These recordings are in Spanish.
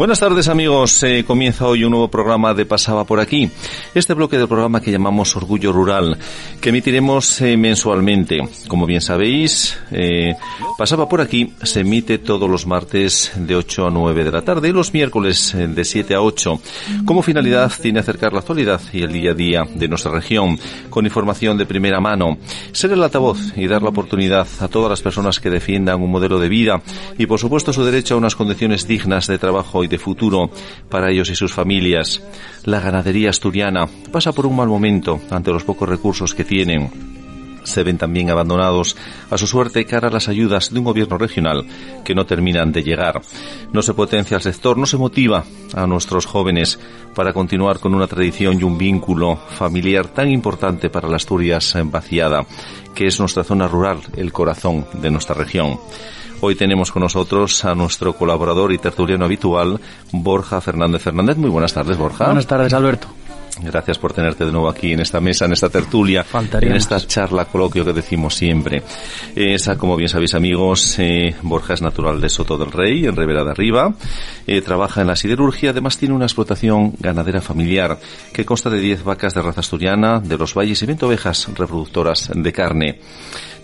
Buenas tardes amigos, eh, comienza hoy un nuevo programa de Pasaba por aquí. Este bloque del programa que llamamos Orgullo Rural, que emitiremos eh, mensualmente. Como bien sabéis, eh, Pasaba por aquí se emite todos los martes de 8 a 9 de la tarde y los miércoles de 7 a 8. Como finalidad tiene acercar la actualidad y el día a día de nuestra región con información de primera mano, ser el altavoz y dar la oportunidad a todas las personas que defiendan un modelo de vida y por supuesto su derecho a unas condiciones dignas de trabajo y de futuro para ellos y sus familias. La ganadería asturiana pasa por un mal momento ante los pocos recursos que tienen se ven también abandonados a su suerte cara a las ayudas de un gobierno regional que no terminan de llegar. No se potencia el sector, no se motiva a nuestros jóvenes para continuar con una tradición y un vínculo familiar tan importante para la Asturias vaciada, que es nuestra zona rural, el corazón de nuestra región. Hoy tenemos con nosotros a nuestro colaborador y tertuliano habitual, Borja Fernández Fernández. Muy buenas tardes, Borja. Buenas tardes, Alberto. Gracias por tenerte de nuevo aquí en esta mesa, en esta tertulia, en esta charla, coloquio que decimos siempre. Esa, como bien sabéis amigos, eh, Borja es natural de Soto del Rey, en Rivera de Arriba. Eh, trabaja en la siderurgia, además tiene una explotación ganadera familiar que consta de 10 vacas de raza asturiana, de los valles y 20 ovejas reproductoras de carne.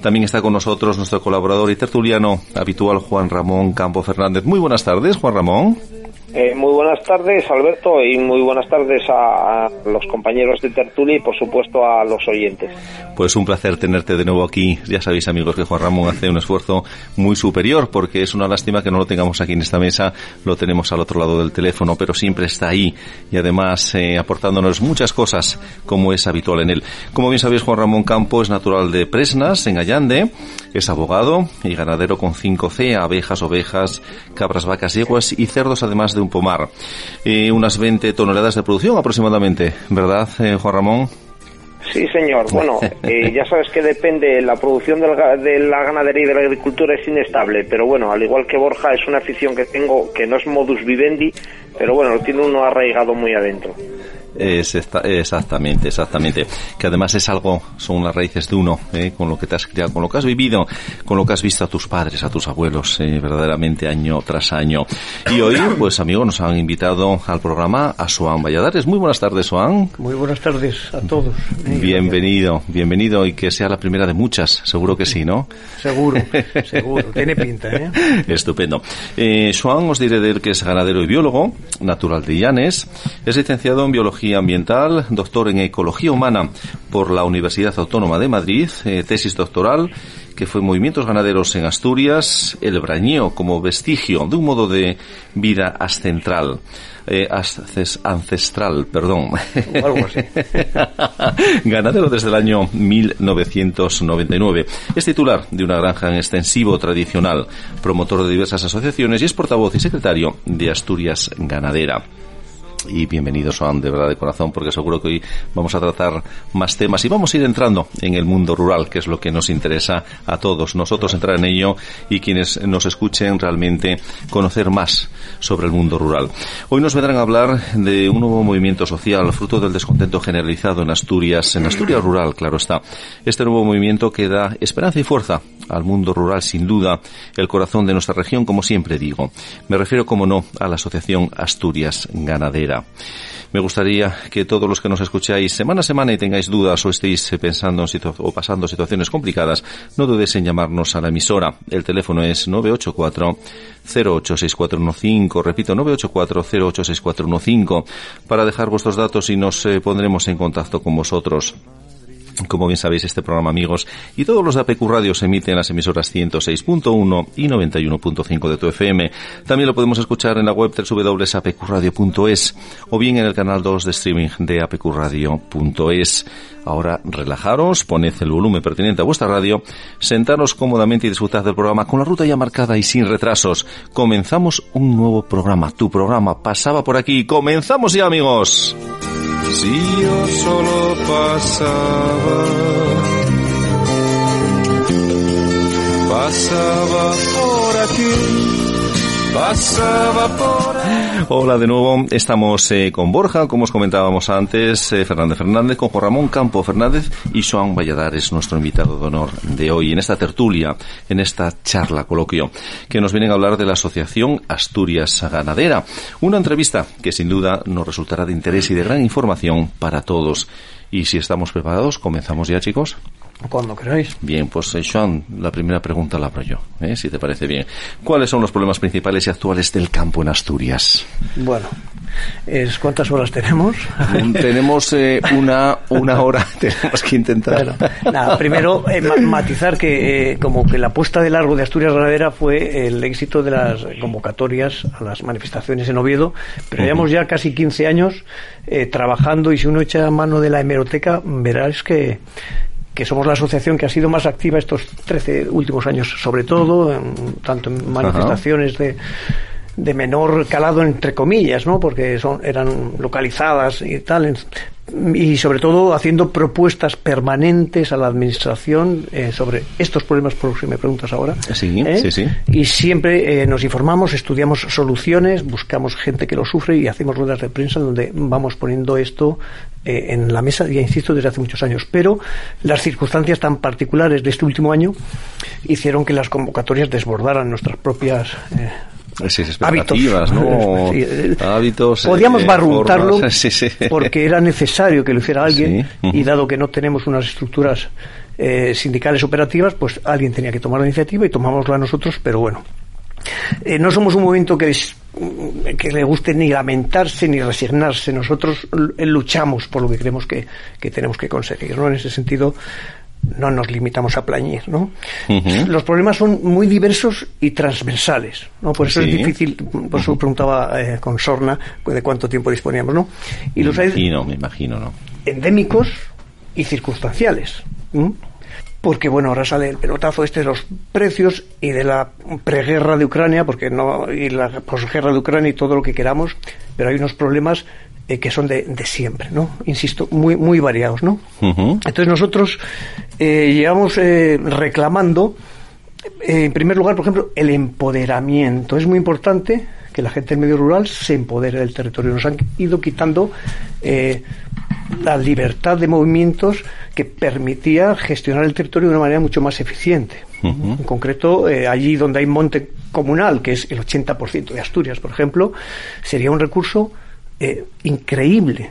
También está con nosotros nuestro colaborador y tertuliano habitual Juan Ramón Campo Fernández. Muy buenas tardes, Juan Ramón. Eh, muy buenas tardes, Alberto, y muy buenas tardes a, los compañeros de Tertulia y, por supuesto, a los oyentes. Pues un placer tenerte de nuevo aquí. Ya sabéis, amigos, que Juan Ramón hace un esfuerzo muy superior, porque es una lástima que no lo tengamos aquí en esta mesa, lo tenemos al otro lado del teléfono, pero siempre está ahí y además eh, aportándonos muchas cosas, como es habitual en él. Como bien sabéis, Juan Ramón Campo es natural de Presnas, en Allande, es abogado y ganadero con 5C, abejas, ovejas, cabras, vacas, yeguas y cerdos, además de un pomar. Eh, unas 20 toneladas de producción aproximadamente, ¿verdad, eh, Juan Ramón? Sí, señor. Bueno, eh, ya sabes que depende, la producción de la ganadería y de la agricultura es inestable, pero bueno, al igual que Borja, es una afición que tengo que no es modus vivendi, pero bueno, lo tiene uno arraigado muy adentro. Es exactamente, exactamente. Que además es algo, son las raíces de uno, ¿eh? con lo que te has criado, con lo que has vivido, con lo que has visto a tus padres, a tus abuelos, ¿eh? verdaderamente año tras año. Y hoy, pues amigos, nos han invitado al programa a Suan Valladares. Muy buenas tardes, Suan. Muy buenas tardes a todos. Bienvenido, bienvenido y que sea la primera de muchas, seguro que sí, ¿no? Seguro, seguro, tiene pinta, ¿eh? Estupendo. Eh, os diré de él que es ganadero y biólogo, natural de Llanes, es licenciado en biología ambiental, doctor en ecología humana por la Universidad Autónoma de Madrid, eh, tesis doctoral que fue Movimientos Ganaderos en Asturias, el brañeo como vestigio de un modo de vida ascentral. Eh, ancestral, perdón. Ganadero desde el año 1999. Es titular de una granja en extensivo tradicional, promotor de diversas asociaciones y es portavoz y secretario de Asturias Ganadera y bienvenidos a de verdad de corazón porque seguro que hoy vamos a tratar más temas y vamos a ir entrando en el mundo rural que es lo que nos interesa a todos nosotros entrar en ello y quienes nos escuchen realmente conocer más sobre el mundo rural. Hoy nos vendrán a hablar de un nuevo movimiento social fruto del descontento generalizado en Asturias, en Asturias rural, claro está. Este nuevo movimiento que da esperanza y fuerza al mundo rural sin duda, el corazón de nuestra región como siempre digo. Me refiero como no a la Asociación Asturias Ganadera. Me gustaría que todos los que nos escucháis semana a semana y tengáis dudas o estéis pensando o pasando situaciones complicadas, no dudéis en llamarnos a la emisora. El teléfono es 984 086415, repito, 984 086415, para dejar vuestros datos y nos eh, pondremos en contacto con vosotros. Como bien sabéis, este programa, amigos, y todos los de APQ Radio se emiten en las emisoras 106.1 y 91.5 de tu FM. También lo podemos escuchar en la web www.apqradio.es o bien en el canal 2 de streaming de apqradio.es. Ahora relajaros, poned el volumen pertinente a vuestra radio, sentaros cómodamente y disfrutad del programa con la ruta ya marcada y sin retrasos. Comenzamos un nuevo programa. Tu programa pasaba por aquí. Comenzamos ya, amigos si yo solo pasaba pasaba por aquí. Hola de nuevo, estamos eh, con Borja, como os comentábamos antes, eh, Fernández Fernández, con Juan Ramón Campo Fernández y Joan Valladares, nuestro invitado de honor de hoy, en esta tertulia, en esta charla, coloquio, que nos vienen a hablar de la Asociación Asturias Ganadera. Una entrevista que sin duda nos resultará de interés y de gran información para todos. Y si estamos preparados, comenzamos ya, chicos. Cuando queráis. Bien, pues eh, Joan, la primera pregunta la abro yo, ¿eh? si te parece bien. ¿Cuáles son los problemas principales y actuales del campo en Asturias? Bueno, es, ¿cuántas horas tenemos? Mm, tenemos eh, una, una hora, tenemos que intentar. Bueno, nada, primero eh, ma- matizar que como que la puesta de largo de Asturias Ganadera fue el éxito de las convocatorias a las manifestaciones en Oviedo, pero llevamos ya casi 15 años trabajando y si uno echa mano de la hemeroteca verás que que somos la asociación que ha sido más activa estos 13 últimos años, sobre todo, en- tanto en manifestaciones de, de menor calado, entre comillas, ¿no? porque son, eran localizadas y tal, y sobre todo haciendo propuestas permanentes a la administración eh, sobre estos problemas por los que me preguntas ahora. Sí, ¿eh? sí, sí. Y siempre eh, nos informamos, estudiamos soluciones, buscamos gente que lo sufre y hacemos ruedas de prensa donde vamos poniendo esto eh, en la mesa, ya insisto, desde hace muchos años. Pero las circunstancias tan particulares de este último año hicieron que las convocatorias desbordaran nuestras propias hábitos. ¿no? Eh, Hábitos. eh, Podíamos barruntarlo formas. Sí, sí. porque era necesario que lo hiciera alguien Sí, y dado que no tenemos unas estructuras eh, sindicales operativas, pues alguien tenía que tomar la iniciativa y tomámosla nosotros, pero bueno. Eh, no somos un movimiento que, es- que le guste ni lamentarse ni resignarse. Nosotros l- luchamos por lo que creemos que, que tenemos que conseguir. ¿no? En ese sentido, no nos limitamos a plañir. ¿no? Los problemas son muy diversos y transversales. ¿no? Por eso Sí. es difícil, por eso preguntaba eh, con Sorna pues, de cuánto tiempo disponíamos. ¿no? Y los hay imagino, me imagino, ¿no? endémicos y circunstanciales. ¿m? Porque, bueno, ahora sale el pelotazo este de los precios y de la preguerra de Ucrania, porque no, y la posguerra de Ucrania y todo lo que queramos, pero hay unos problemas eh, que son de, de siempre, ¿no? Insisto, muy, muy variados, ¿no? Entonces nosotros eh, llevamos eh, reclamando, eh, en primer lugar, por ejemplo, el empoderamiento. Es muy importante que la gente del medio rural se empodere del territorio. Nos han ido quitando eh, la libertad de movimientos que permitía gestionar el territorio de una manera mucho más eficiente. En concreto, eh, allí donde hay monte comunal, que es el 80% de Asturias, por ejemplo, sería un recurso eh, increíble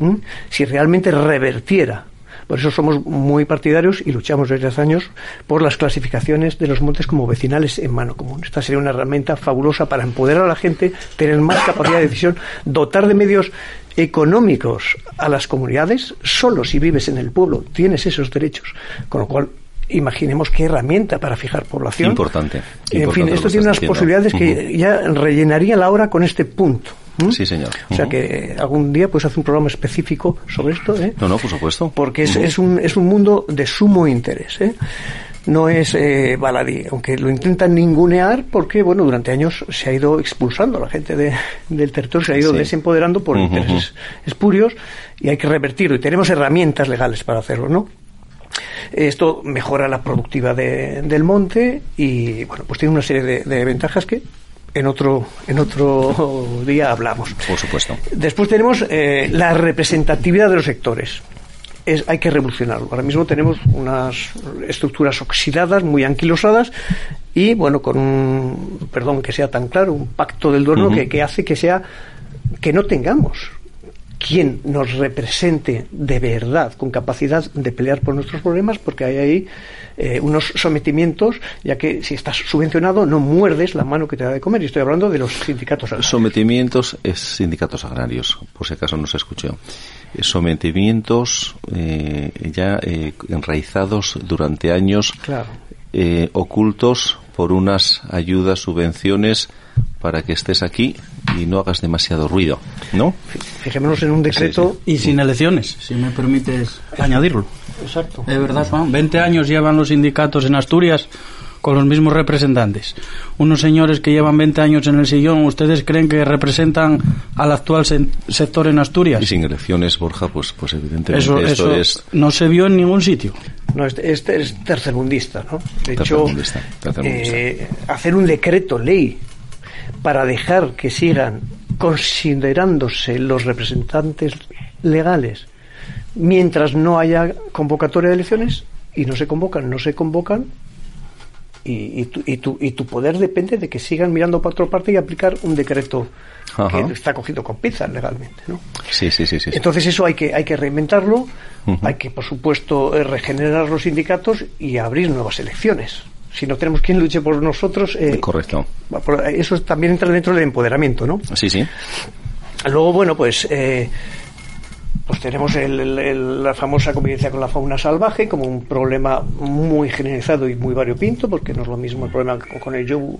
¿m? si realmente revertiera. Por eso somos muy partidarios y luchamos desde hace años por las clasificaciones de los montes como vecinales en mano común. Esta sería una herramienta fabulosa para empoderar a la gente, tener más capacidad de decisión, dotar de medios económicos a las comunidades. Solo si vives en el pueblo tienes esos derechos. Con lo cual, imaginemos qué herramienta para fijar población. Importante. En fin, esto tiene unas diciendo. posibilidades que ya rellenaría la hora con este punto. ¿M? Sí, señor. O sea que algún día pues hace un programa específico sobre esto, ¿eh? No, no, por supuesto. porque es, un, es un mundo de sumo interés. ¿eh? No es eh, baladí, aunque lo intentan ningunear porque, bueno, durante años se ha ido expulsando a la gente de- del territorio, se ha ido Sí. desempoderando por intereses espurios y hay que revertirlo. Y tenemos herramientas legales para hacerlo, ¿no? Esto mejora la productividad de- del monte y, bueno, pues tiene una serie de, de ventajas que en otro, en otro día hablamos. Por supuesto. Después tenemos eh, la representatividad de los sectores. Es, hay que revolucionarlo. Ahora mismo tenemos unas estructuras oxidadas, muy anquilosadas, y bueno, con un, perdón que sea tan claro, un pacto del duerno que, que hace que sea, que no tengamos quien nos represente de verdad, con capacidad de pelear por nuestros problemas, porque hay ahí eh, unos sometimientos, ya que si estás subvencionado no muerdes la mano que te da de comer. Y estoy hablando de los sindicatos agrarios. Sometimientos es sindicatos agrarios, por si acaso no se escuchó. Eh, Sometimientos eh, ya eh, enraizados durante años, Claro. ocultos por unas ayudas, subvenciones para que estés aquí y no hagas demasiado ruido, ¿no? Fijémonos en un decreto. Y sin elecciones, si me permites añadirlo. Exacto. Es verdad, Juan. 20 años llevan los sindicatos en Asturias con los mismos representantes. Unos señores que llevan 20 años en el sillón, ¿ustedes creen que representan al actual se- sector en Asturias? Y sin elecciones, Borja, pues, pues evidentemente Eso, esto eso es... no se vio en ningún sitio. No, este, este es tercermundista, ¿no? De hecho, eh, hacer un decreto ley para dejar que sigan considerándose los representantes legales mientras no haya convocatoria de elecciones y no se convocan, no se convocan y, y tu, y, tu, y tu poder depende de que sigan mirando para otra parte y aplicar un decreto Ajá. que está cogido con pinzas legalmente, ¿no? Sí, sí, sí, sí. sí. Entonces eso hay que hay que reinventarlo, hay que por supuesto eh, regenerar los sindicatos y abrir nuevas elecciones. Si no tenemos quien luche por nosotros, eh, Correcto. por- eso también entra dentro del empoderamiento, ¿no? Sí, sí. Luego, bueno, pues eh, pues tenemos el- el- el- la famosa convivencia con la fauna salvaje como un problema muy generalizado y muy variopinto, porque no es lo mismo el problema con- con el yobu,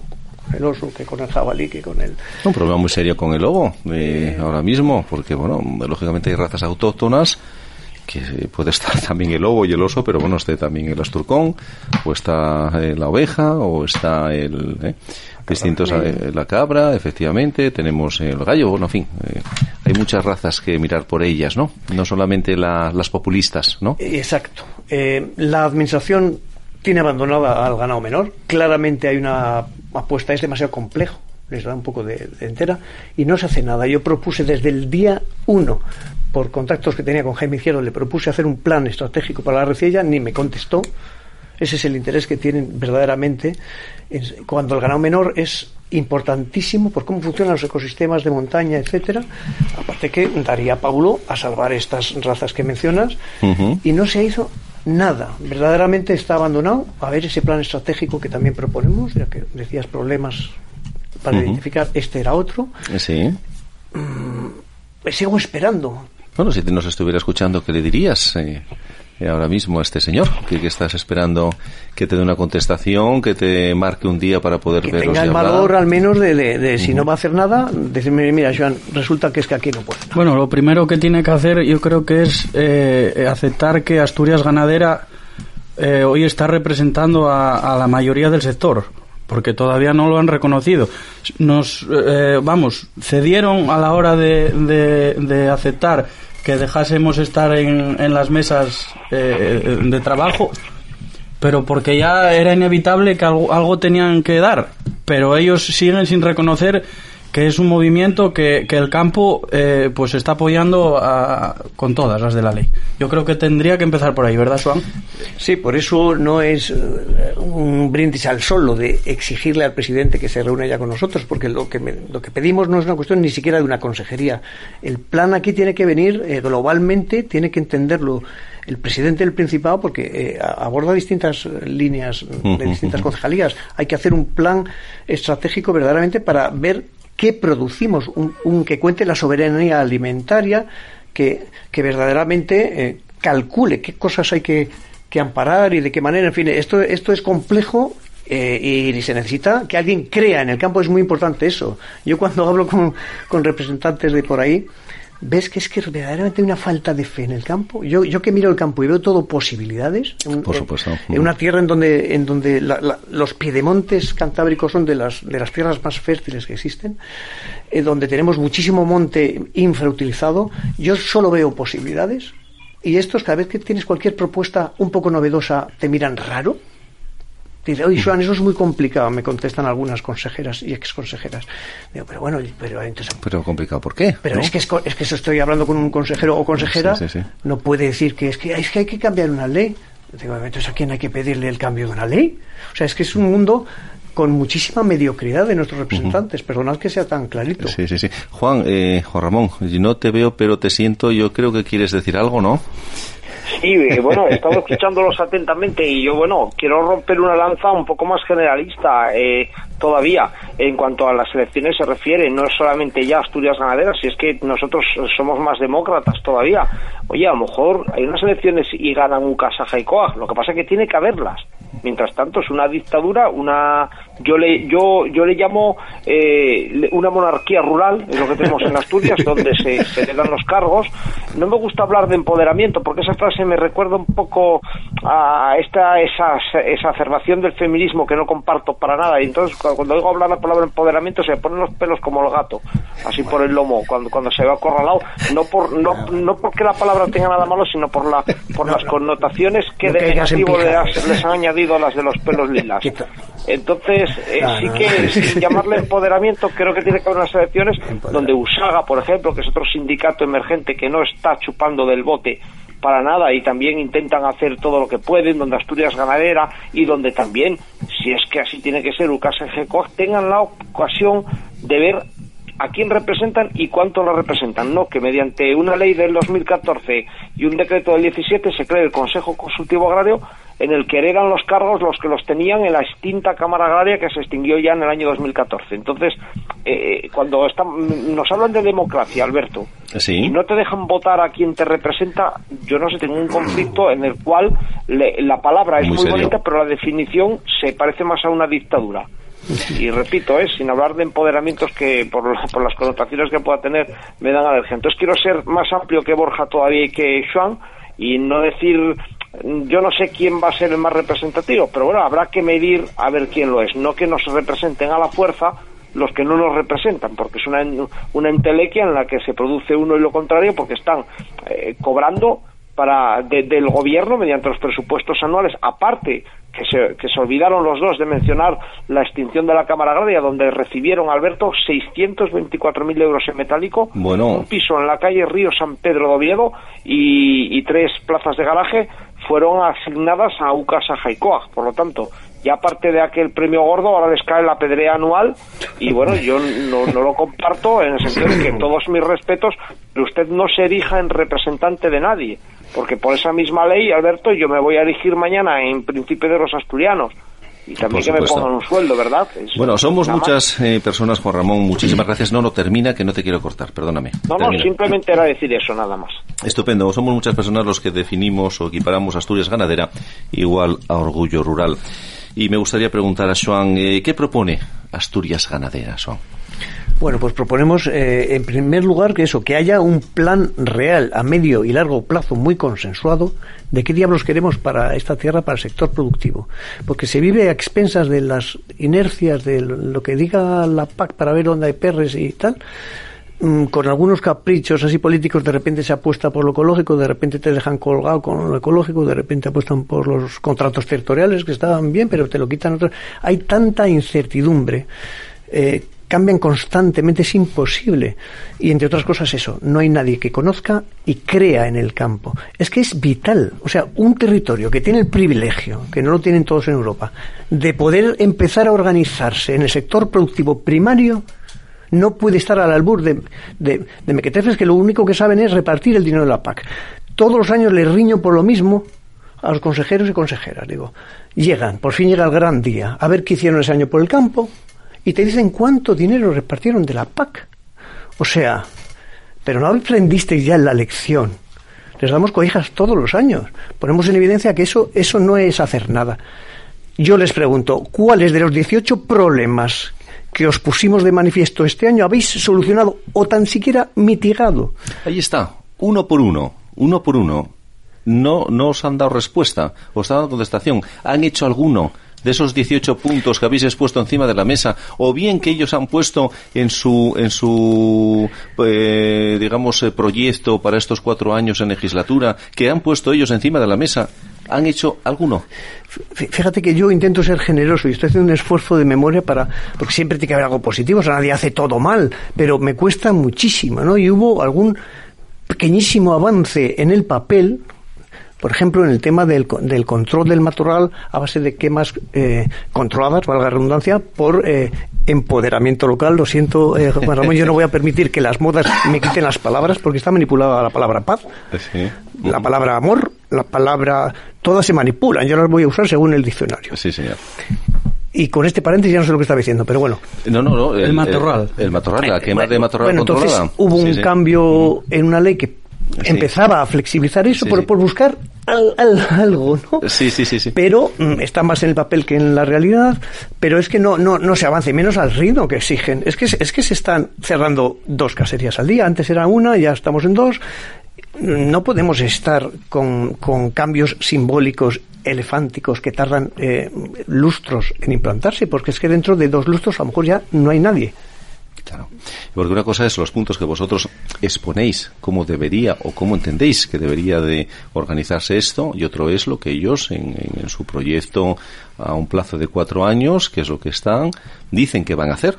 el oso, que con el jabalí, que con el... Un problema muy serio con el lobo eh, ahora mismo, porque, bueno, lógicamente hay razas autóctonas que puede estar también el lobo y el oso, pero bueno, esté también el asturcón, o está eh, la oveja, o está el... eh, distintos eh, la cabra, efectivamente, tenemos el gallo, bueno, en fin, eh, hay muchas razas que mirar por ellas, ¿no? No solamente la- las populistas, ¿no? Exacto. La administración tiene abandonada al ganado menor. Claramente hay una apuesta, es demasiado complejo, les da un poco de, de entera, y no se hace nada. Yo propuse desde el día uno, por contactos que tenía con Jaime Izquierdo, le propuse hacer un plan estratégico para la recilla, ni me contestó. Ese es el interés que tienen verdaderamente cuando el ganado menor es importantísimo por cómo funcionan los ecosistemas de montaña, etcétera. Aparte que daría Paulo a salvar estas razas que mencionas y no se hizo nada. Verdaderamente está abandonado. A ver ese plan estratégico que también proponemos, ya que decías problemas para identificar, este era otro. Sí. Pues sigo esperando. Bueno, si te nos estuviera escuchando, ¿qué le dirías eh, ahora mismo a este señor? ¿Que, que estás esperando que te dé una contestación, que te marque un día para poder Que tenga y el hablar? valor al menos de, de- de si no va a hacer nada, decirme, mira, Joan, resulta que es que aquí no puedo. Bueno, lo primero que tiene que hacer yo creo que es eh, aceptar que Asturias Ganadera eh, hoy está representando a, a la mayoría del sector, porque todavía no lo han reconocido. Nos, eh, vamos, cedieron a la hora de, de- de aceptar que dejásemos estar en, en las mesas eh, de trabajo, pero porque ya era inevitable que algo, algo tenían que dar. Pero ellos siguen sin reconocer que es un movimiento que, que el campo eh, pues está apoyando a- con todas las de la ley. Yo creo que tendría que empezar por ahí, ¿verdad, Juan? Sí, por eso no es eh, un brindis al sol lo de exigirle al presidente que se reúna ya con nosotros, porque lo que, me- lo que pedimos no es una cuestión ni siquiera de una consejería. El plan aquí tiene que venir eh, globalmente, tiene que entenderlo el presidente del Principado, porque eh, aborda distintas líneas de distintas concejalías. Hay que hacer un plan estratégico verdaderamente para ver qué producimos, un, un que cuente la soberanía alimentaria, que, que verdaderamente eh, calcule qué cosas hay que, que amparar y de qué manera. En fin, esto, esto es complejo eh, y se necesita que alguien crea en el campo. Es muy importante eso. Yo cuando hablo con, con representantes de por ahí, ves que es que verdaderamente hay una falta de fe en el campo. Yo, yo que miro el campo y veo todo posibilidades. en- Por en- supuesto. En, una tierra en donde, en donde la- la- los piedemontes cantábricos son de las, de las tierras más fértiles que existen, eh, donde tenemos muchísimo monte infrautilizado, yo solo veo posibilidades. Y estos, cada vez que tienes cualquier propuesta un poco novedosa, te miran raro. Dice, oye, Joan, eso es muy complicado, me contestan algunas consejeras y exconsejeras. Digo, pero bueno, pero entonces Pero complicado, ¿por qué? pero ¿No? es que es, es que estoy hablando con un consejero o consejera, Sí, sí, sí. no puede decir que es que es que hay que cambiar una ley. Digo, entonces a quién hay que pedirle el cambio de una ley? O sea, es que es un mundo con muchísima mediocridad de nuestros representantes. Perdonad que sea tan clarito. Sí, sí, sí. Juan, eh, Juan Ramón, no te veo, pero te siento. Yo creo que quieres decir algo, ¿no? Sí, eh, bueno, he escuchándolos atentamente y yo, bueno, quiero romper una lanza un poco más generalista eh, todavía en cuanto a las elecciones se refiere. No es solamente ya Asturias ganaderas, si es que nosotros somos más demócratas todavía. Oye, a lo mejor hay unas elecciones y ganan un Casaja y. Lo que pasa es que tiene que haberlas. Mientras tanto, es una dictadura, una yo le yo yo le llamo eh, una monarquía rural es lo que tenemos en Asturias donde se, se le dan los cargos. No me gusta hablar de empoderamiento porque esa frase me recuerda un poco a esta esa exacerbación del feminismo que no comparto para nada. Y entonces cuando oigo hablar la palabra empoderamiento se me ponen los pelos como el gato así por el lomo cuando cuando se ve acorralado. No por no, no porque la palabra tenga nada malo sino por la por las connotaciones que de negativo les, les han añadido las de los pelos lilas. Entonces, eh, sí que sin llamarle empoderamiento, creo que tiene que haber unas elecciones donde Usaga, por ejemplo, que es otro sindicato emergente que no está chupando del bote para nada y también intentan hacer todo lo que pueden, donde Asturias ganadera y donde también, si es que así tiene que ser, UCAS y tengan la ocasión de ver a quién representan y cuánto lo representan, no que mediante una ley del 2014 y un decreto del 17 se cree el Consejo Consultivo Agrario en el que eran los cargos los que los tenían en la extinta Cámara Agraria que se extinguió ya en el año 2014. Entonces, eh, cuando nos hablan de democracia, Alberto, y no te dejan votar a quien te representa, yo no sé, tengo un conflicto en el cual la palabra es muy, bonita, pero la definición se parece más a una dictadura. Y repito, ¿eh? sin hablar de empoderamientos que por, por las connotaciones que pueda tener me dan alergia. Entonces quiero ser más amplio que Borja todavía y que Juan y no decir yo no sé quién va a ser el más representativo, pero bueno, habrá que medir a ver quién lo es, no que nos representen a la fuerza los que no nos representan, porque es una, una entelequia en la que se produce uno y lo contrario, porque están eh, cobrando para del gobierno mediante los presupuestos anuales, aparte que se, que se olvidaron los dos de mencionar la extinción de la Cámara Agraria, donde recibieron, Alberto, 624.000 euros en metálico, un piso en la calle Río San Pedro de Oviedo y, y tres plazas de garaje fueron asignadas a UCAS a Jaicoa. Por lo tanto, ya aparte de aquel premio gordo, ahora les cae la pedrea anual y bueno, yo no, no lo comparto en el sentido de que todos mis respetos, pero usted no se erija en representante de nadie, porque por esa misma ley, Alberto, yo me voy a erigir mañana en principio de los asturianos y también que me pongan un sueldo, ¿verdad? bueno, somos muchas eh, personas, Juan Ramón, muchísimas gracias. No, no, termina, que no te quiero cortar, perdóname. No, no, simplemente era decir eso, nada más. Estupendo, somos muchas personas los que definimos o equiparamos Asturias ganadera igual a orgullo rural. Y me gustaría preguntar a Joan, eh, ¿qué propone Asturias ganadera, Joan? Bueno, pues proponemos eh, en primer lugar que eso, que haya un plan real a medio y largo plazo muy consensuado de qué diablos queremos para esta tierra, para el sector productivo. Porque se vive a expensas de las inercias, de lo que diga la PAC para ver dónde hay perres y tal. Mm, con algunos caprichos así políticos, de repente se apuesta por lo ecológico, de repente te dejan colgado con lo ecológico, de repente apuestan por los contratos territoriales que estaban bien, pero te lo quitan otros. Hay tanta incertidumbre. Eh, cambian constantemente, es imposible. Y entre otras cosas eso, no hay nadie que conozca y crea en el campo. Es que es vital, o sea, un territorio que tiene el privilegio, que no lo tienen todos en Europa, de poder empezar a organizarse en el sector productivo primario, no puede estar al albur de, de, de mequetrefes que lo único que saben es repartir el dinero de la PAC. Todos los años les riño por lo mismo a los consejeros y consejeras. Digo, llegan, por fin llega el gran día, a ver qué hicieron ese año por el campo, y te dicen cuánto dinero repartieron de la PAC. O sea, pero no aprendisteis ya la lección. Les damos cohijas todos los años. Ponemos en evidencia que eso, eso no es hacer nada. Yo les pregunto, ¿cuáles de los 18 problemas que os pusimos de manifiesto este año habéis solucionado o tan siquiera mitigado? Ahí está, uno por uno, uno por uno. No, no os han dado respuesta, os han dado contestación. ¿Han hecho alguno? De esos 18 puntos que habéis expuesto encima de la mesa, o bien que ellos han puesto en su, en su eh, digamos, eh, proyecto para estos cuatro años en legislatura, que han puesto ellos encima de la mesa, ¿Han hecho alguno? Fíjate que yo intento ser generoso y estoy haciendo un esfuerzo de memoria para, porque siempre tiene que haber algo positivo, o sea, nadie hace todo mal, pero me cuesta muchísimo, ¿no? Y hubo algún pequeñísimo avance en el papel, por ejemplo, en el tema del, del control del matorral a base de quemas eh, controladas, valga la redundancia, por eh, empoderamiento local. Lo siento, eh, Juan Ramón, yo no voy a permitir que las modas me quiten las palabras porque está manipulada la palabra paz, la palabra amor, la palabra... Todas se manipulan, yo las voy a usar según el diccionario. Sí, señor. Y con este paréntesis ya no sé lo que estaba diciendo, pero bueno. No, no, no. El, matorral. El, matorral, la quema de matorral bueno, entonces hubo un cambio en una ley que empezaba a flexibilizar eso por, por, buscar algo, ¿no? Sí, sí, sí, sí. Pero mm, está más en el papel que en la realidad, pero es que no, no, no se avance, menos al ritmo que exigen. Es que, es que se están cerrando dos caserías al día, antes era una, ya estamos en dos. No podemos estar con, con cambios simbólicos elefánticos que tardan eh, lustros en implantarse, porque es que dentro de dos lustros a lo mejor ya no hay nadie. Claro. Porque una cosa es los puntos que vosotros exponéis, cómo debería o cómo entendéis que debería de organizarse esto, y otro es lo que ellos en, en su proyecto a un plazo de cuatro años, que es lo que están, dicen que van a hacer.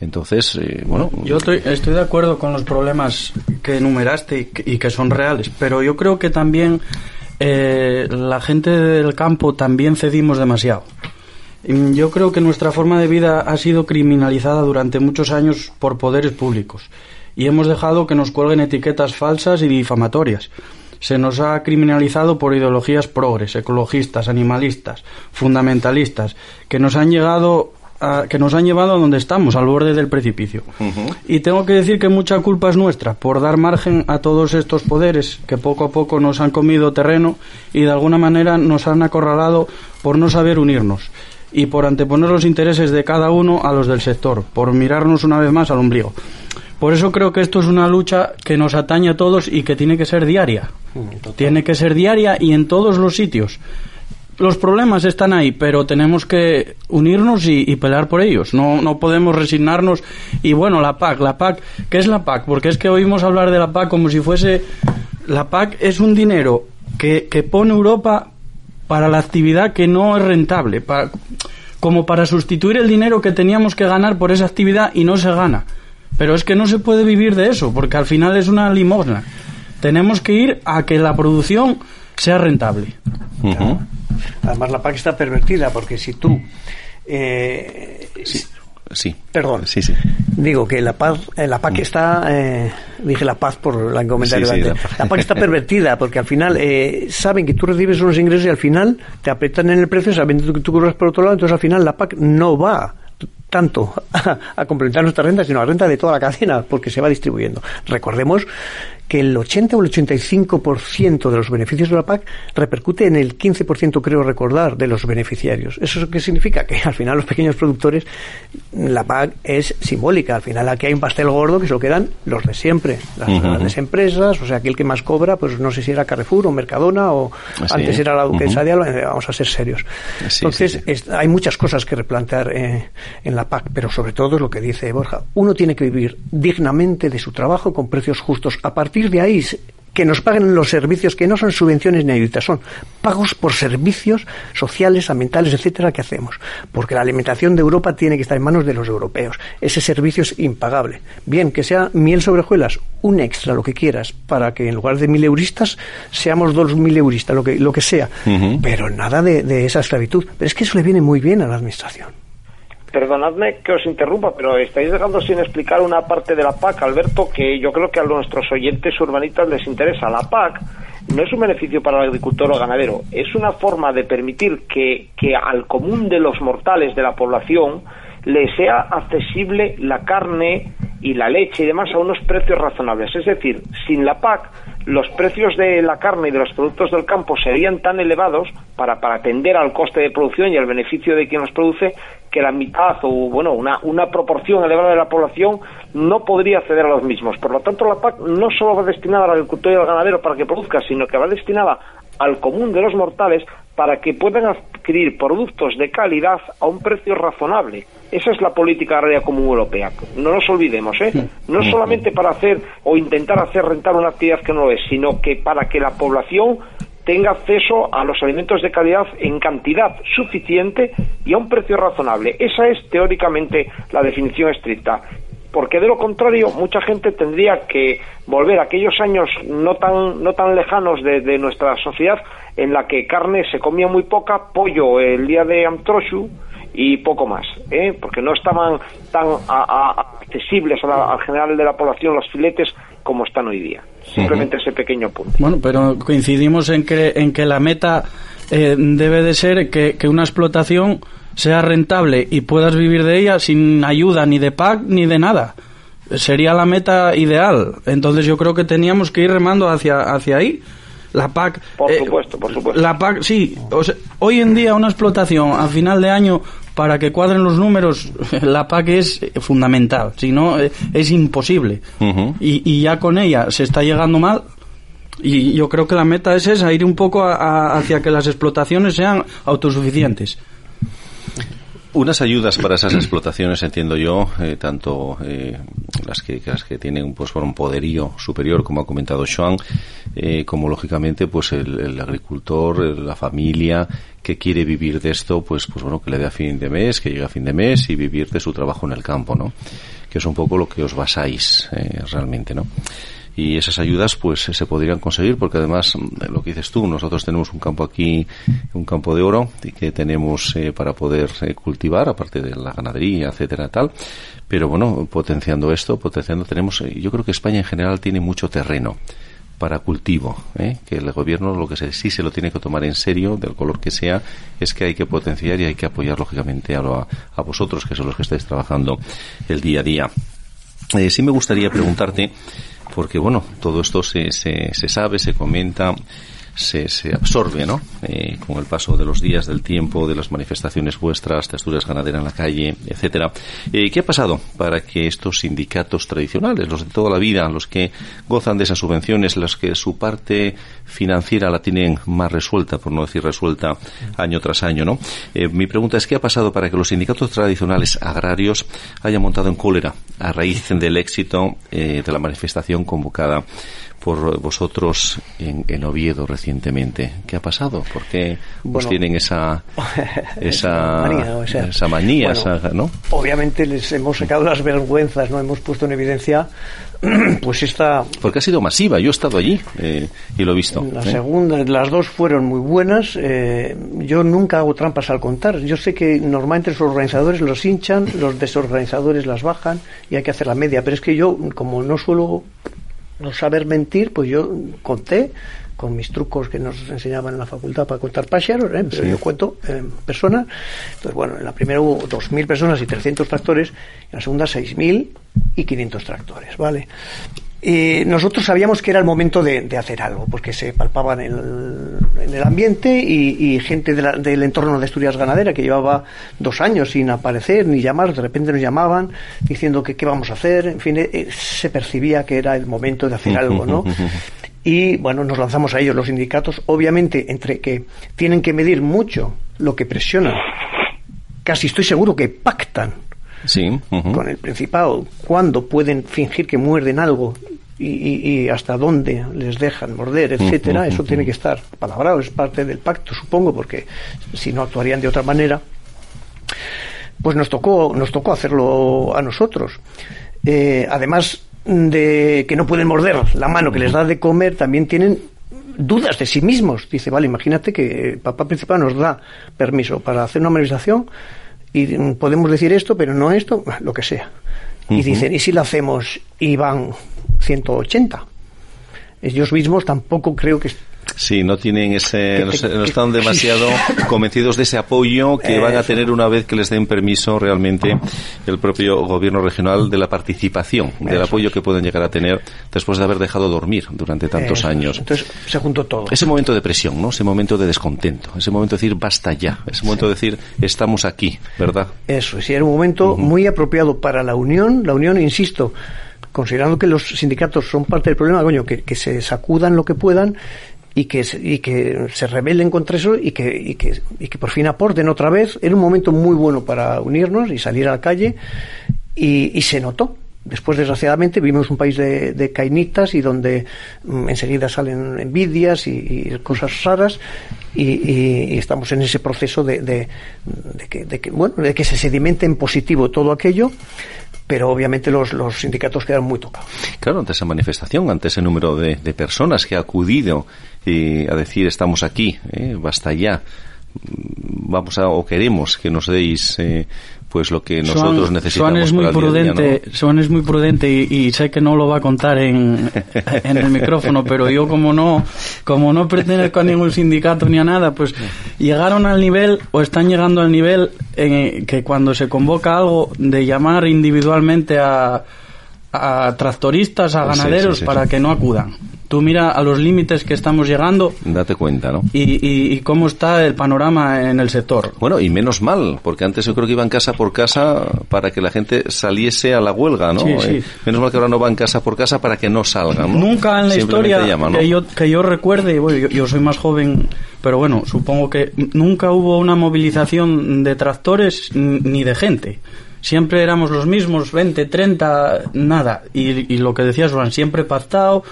Entonces, eh, bueno. Yo estoy, de acuerdo con los problemas que enumeraste y que, y que son reales, pero yo creo que también eh, la gente del campo también cedimos demasiado. Yo creo que nuestra forma de vida ha sido criminalizada durante muchos años por poderes públicos y hemos dejado que nos cuelguen etiquetas falsas y difamatorias. Se nos ha criminalizado por ideologías progres, ecologistas, animalistas, fundamentalistas, que nos han llegado a, que nos han llevado a donde estamos, al borde del precipicio. Uh -huh. Y tengo que decir que mucha culpa es nuestra por dar margen a todos estos poderes que poco a poco nos han comido terreno y de alguna manera nos han acorralado por no saber unirnos y por anteponer los intereses de cada uno a los del sector, por mirarnos una vez más al ombligo. Por eso creo que esto es una lucha que nos atañe a todos y que tiene que ser diaria. Total. Tiene que ser diaria y en todos los sitios. Los problemas están ahí, pero tenemos que unirnos y, y, pelear por ellos. No, no podemos resignarnos. Y bueno, la PAC, la PAC, ¿qué es la PAC? Porque es que oímos hablar de la PAC como si fuese... La PAC es un dinero que, que pone Europa para la actividad que no es rentable, para, como para sustituir el dinero que teníamos que ganar por esa actividad y no se gana. Pero es que no se puede vivir de eso, porque al final es una limosna. Tenemos que ir a que la producción sea rentable. Uh -huh. Además, la PAC está pervertida, porque si tú. Eh, sí. Sí. Perdón. Sí, sí. Digo que la paz, eh, la PAC está, eh, dije la paz por la comentario Sí, sí, la, la PAC está pervertida porque al final eh, saben que tú recibes unos ingresos y al final te apretan en el precio sabiendo que tú cobras por otro lado, entonces al final la PAC no va tanto a, a complementar nuestra renta, sino a la renta de toda la cadena, porque se va distribuyendo. Recordemos que el 80 o el 85% de los beneficios de la PAC repercute en el 15%, creo recordar, de los beneficiarios. ¿Eso qué significa? Que al final los pequeños productores, la PAC es simbólica. Al final aquí hay un pastel gordo que se lo quedan los de siempre, las uh -huh. grandes empresas, o sea, aquel que más cobra, pues no sé si era Carrefour o Mercadona o sí. antes era la Duquesa uh -huh. de Alba, vamos a ser serios. Sí, Entonces, sí, es, hay muchas cosas que replantear eh, en la PAC, pero sobre todo es lo que dice Borja. Uno tiene que vivir dignamente de su trabajo con precios justos. A partir de ahí que nos paguen los servicios que no son subvenciones ni ayudas, son pagos por servicios sociales, ambientales, etcétera, que hacemos. Porque la alimentación de Europa tiene que estar en manos de los europeos. Ese servicio es impagable. Bien, que sea miel sobre hojuelas, un extra, lo que quieras, para que en lugar de mil euristas seamos dos mil euristas, lo que, lo que sea. Uh -huh. Pero nada de, de esa esclavitud. Pero es que eso le viene muy bien a la administración. Perdonadme que os interrumpa, pero estáis dejando sin explicar una parte de la PAC, Alberto, que yo creo que a nuestros oyentes urbanitas les interesa. La PAC no es un beneficio para el agricultor o ganadero, es una forma de permitir que, que al común de los mortales de la población le sea accesible la carne y la leche y demás a unos precios razonables. Es decir, sin la PAC los precios de la carne y de los productos del campo serían tan elevados para, para atender al coste de producción y al beneficio de quien los produce que la mitad o bueno una, una proporción elevada de la población no podría acceder a los mismos. Por lo tanto, la PAC no solo va destinada al agricultor y al ganadero para que produzca, sino que va destinada al común de los mortales para que puedan adquirir productos de calidad a un precio razonable. Esa es la política agraria común europea. No nos olvidemos, ¿eh? No solamente para hacer o intentar hacer rentar una actividad que no lo es, sino que para que la población tenga acceso a los alimentos de calidad en cantidad suficiente y a un precio razonable. Esa es teóricamente la definición estricta porque de lo contrario mucha gente tendría que volver a aquellos años no tan no tan lejanos de, de, nuestra sociedad en la que carne se comía muy poca, pollo el día de Amtroshu y poco más, ¿eh? porque no estaban tan a, a, accesibles a la, al general de la población los filetes como están hoy día. Simplemente uh -huh. ese pequeño punto. Bueno, pero coincidimos en que en que la meta eh, debe de ser que, que una explotación sea rentable y puedas vivir de ella sin ayuda ni de PAC ni de nada. Sería la meta ideal. Entonces yo creo que teníamos que ir remando hacia, hacia ahí. La PAC. Por eh, supuesto, por supuesto. La PAC, sí. o sea, hoy en día una explotación a final de año para que cuadren los números, la PAC es fundamental. Si no, eh, es imposible. Y, y ya con ella se está llegando mal. Y yo creo que la meta es esa, ir un poco a- a- hacia que las explotaciones sean autosuficientes. Unas ayudas para esas explotaciones, entiendo yo, eh, tanto eh, las que las que tienen pues por un poderío superior, como ha comentado Joan, eh, como lógicamente pues el, el agricultor, la familia que quiere vivir de esto, pues pues bueno que le dé a fin de mes, que llegue a fin de mes y vivir de su trabajo en el campo, ¿no? Que es un poco lo que os basáis eh, realmente, ¿no? Y esas ayudas pues se podrían conseguir porque además mm, lo que dices tú nosotros tenemos un campo aquí un campo de oro y que tenemos eh, para poder eh, cultivar aparte de la ganadería etcétera tal pero bueno potenciando esto potenciando tenemos eh, yo creo que España en general tiene mucho terreno para cultivo, ¿eh? que el gobierno lo que se, sí se lo tiene que tomar en serio, del color que sea, es que hay que potenciar y hay que apoyar lógicamente a, lo- a, vosotros, que son los que estáis trabajando el día a día. Sí me gustaría preguntarte, porque bueno, todo esto se, se, se sabe, se comenta, se, se absorbe, ¿no? Eh, con el paso de los días, del tiempo, de las manifestaciones vuestras, de Asturias Ganadera en la calle, etcétera. Eh, ¿Qué ha pasado para que estos sindicatos tradicionales, los de toda la vida, los que gozan de esas subvenciones, los que su parte financiera la tienen más resuelta, por no decir resuelta, año tras año, ¿no? Eh, mi pregunta es, ¿qué ha pasado para que los sindicatos tradicionales agrarios hayan montado en cólera a raíz del éxito eh, de la manifestación convocada por vosotros en, en Oviedo recientemente. ¿Qué ha pasado? ¿Por qué pues Bueno. tienen esa esa manía, o sea, esa manía, bueno, esa- ¿no? Obviamente les hemos sacado las vergüenzas, no hemos puesto en evidencia pues esta Porque ha sido masiva. Yo he estado allí eh, y lo he visto. La ¿eh? segunda, las dos fueron muy buenas. eh, yo nunca hago trampas al contar. Yo sé que normalmente los organizadores los hinchan, los desorganizadores las bajan y hay que hacer la media. Pero es que yo, como no suelo no saber mentir, pues yo conté con mis trucos que nos enseñaban en la facultad para contar pájaros, ¿eh? pero Sí. yo cuento en personas. Entonces, bueno, en la primera hubo 2.000 personas y 300 tractores, en la segunda 6.000 y 500 tractores, ¿vale? Y nosotros sabíamos que era el momento de, de hacer algo, porque se palpaba en el, en el ambiente y, y gente de la- del entorno de Asturias Ganadera que llevaba dos años sin aparecer ni llamar, de repente nos llamaban diciendo que qué vamos a hacer, en fin, eh, eh, se percibía que era el momento de hacer algo, ¿no? Y bueno, nos lanzamos a ellos los sindicatos, obviamente entre que tienen que medir mucho lo que presionan, casi estoy seguro que pactan Sí. con el Principado, cuándo pueden fingir que muerden algo y, y- y hasta dónde les dejan morder, etcétera, eso tiene que estar palabrado, es parte del pacto, supongo, porque si no actuarían de otra manera. Pues nos tocó, nos tocó hacerlo a nosotros. Eh, además de que no pueden morder la mano que les da de comer, también tienen dudas de sí mismos. Dice, vale, imagínate que el papá principal nos da permiso para hacer una manifestación y mm, podemos decir esto, pero no esto, lo que sea. Y dicen, ¿y si lo hacemos y van 180? Ellos mismos tampoco creo que... Sí, no tienen ese, no, están demasiado convencidos de ese apoyo que van a tener una vez que les den permiso realmente el propio gobierno regional de la participación, del apoyo que pueden llegar a tener después de haber dejado dormir durante tantos años. Entonces se juntó todo. Ese momento de presión, ¿no? Ese momento de descontento, ese momento de decir basta ya, ese momento de decir estamos aquí, ¿verdad? Eso, es, y era un momento muy apropiado para la unión. La unión, insisto, considerando que los sindicatos son parte del problema, que, que se sacudan lo que puedan y que, y que se rebelen contra eso y que, y, que, y que por fin aporten otra vez. Era un momento muy bueno para unirnos y salir a la calle y, y se notó. Después, desgraciadamente, vivimos un país de, de cainitas y donde mm, enseguida salen envidias y, cosas raras y, y- y estamos en ese proceso de- de que, de que, bueno, de que se sedimente en positivo todo aquello, pero obviamente los, los sindicatos quedaron muy tocados. Claro, ante esa manifestación, ante ese número de, de personas que ha acudido eh, a decir estamos aquí, eh, basta ya, Mm, vamos a o queremos que nos deis eh, pues lo que nosotros Suan- necesitamos Suan es muy el día prudente, ¿no? Suan es muy prudente y, y sé que no lo va a contar en, en el micrófono, pero yo como no, como no pertenezco a ningún sindicato ni a nada, pues llegaron al nivel o están llegando al nivel en que cuando se convoca algo de llamar individualmente a, a tractoristas, a ganaderos sí, sí. para que no acudan. Tú mira a los límites que estamos llegando. Date cuenta, ¿no? Y, y, cómo está el panorama en el sector. Bueno, y menos mal, porque antes yo creo que iban casa por casa para que la gente saliese a la huelga, ¿no? Eh, menos mal que ahora no van casa por casa para que no salgan. ¿no? Nunca en la historia llaman, ¿no? que, yo, que yo recuerde, bueno, yo, yo soy más joven, pero bueno, supongo que nunca hubo una movilización de tractores ni de gente. Siempre éramos los mismos, 20, 30, nada. Y, y lo que decías, Juan, siempre pactado.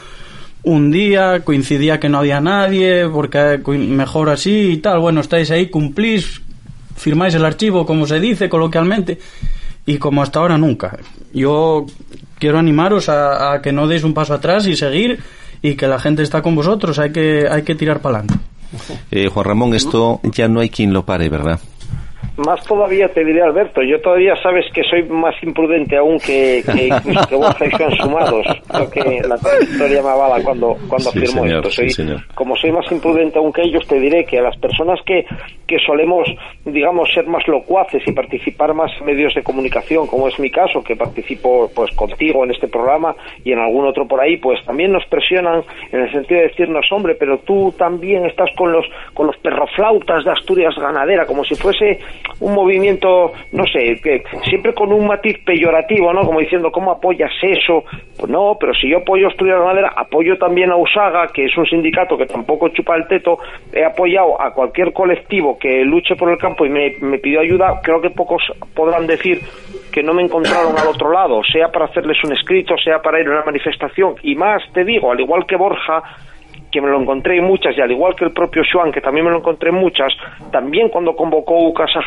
Un día coincidía que no había nadie, porque mejor así y tal. Bueno, estáis ahí, cumplís, firmáis el archivo, como se dice coloquialmente, y como hasta ahora nunca. Yo quiero animaros a, que no deis un paso atrás y seguir, y que la gente está con vosotros, hay que, hay que tirar para adelante. Eh, Juan Ramón, esto ya no hay quien lo pare, ¿verdad? Más todavía te diré, Alberto, yo todavía sabes que soy más imprudente aún que, que, que Joan Sumados. Creo que la trayectoria me avala cuando, cuando Sí, afirmo señor, esto. Soy, sí, como soy más imprudente aún que ellos, te diré que a las personas que, que solemos, digamos, ser más locuaces y participar más en medios de comunicación, como es mi caso, que participo pues contigo en este programa y en algún otro por ahí, pues también nos presionan en el sentido de decirnos, hombre, pero tú también estás con los, con los perroflautas de Asturias ganadera, como si fuese un movimiento, no sé, que siempre con un matiz peyorativo, ¿no? Como diciendo, ¿cómo apoyas eso? Pues no, pero si yo apoyo a Asturias Ganadera, apoyo también a USAGA, que es un sindicato que tampoco chupa el teto, he apoyado a cualquier colectivo que luche por el campo y me, me pidió ayuda, creo que pocos podrán decir que no me encontraron al otro lado, sea para hacerles un escrito, sea para ir a una manifestación, y más te digo, al igual que Borja, que me lo encontré en muchas, y al igual que el propio Joan, que también me lo encontré en muchas, también cuando convocó UCAS a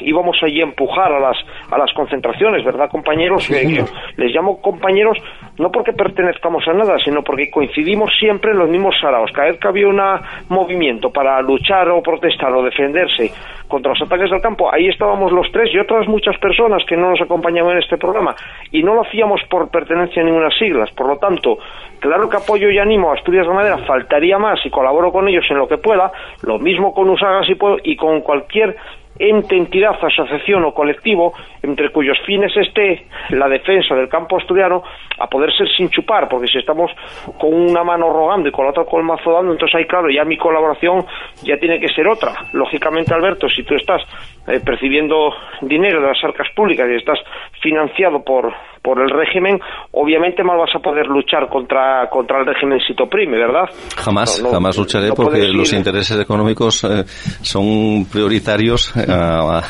íbamos allí a empujar a las, a las concentraciones, ¿verdad, compañeros? Que les llamo compañeros no porque pertenezcamos a nada, sino porque coincidimos siempre en los mismos saraos. Cada vez que había un movimiento para luchar o protestar o defenderse contra los ataques del campo, ahí estábamos los tres y otras muchas personas que no nos acompañaban en este programa. Y no lo hacíamos por pertenencia a ninguna siglas. Por lo tanto, claro que apoyo y animo a Asturias Ganadera, faltaría más y colaboro con ellos en lo que pueda. Lo mismo con Usaga si puedo y con cualquier ente, entidad, asociación o colectivo entre cuyos fines esté la defensa del campo asturiano a poder ser sin chupar, porque si estamos con una mano rogando y con la otra con el mazo dando, entonces ahí claro, ya mi colaboración ya tiene que ser otra. Lógicamente, Alberto, si tú estás eh, percibiendo dinero de las arcas públicas y estás financiado por, por el régimen, obviamente mal vas a poder luchar contra, contra el régimen si te oprime, ¿verdad? Jamás, No, no, jamás lucharé no porque los ir- intereses económicos eh, son prioritarios a, a-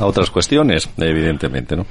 a otras cuestiones, evidentemente, ¿no?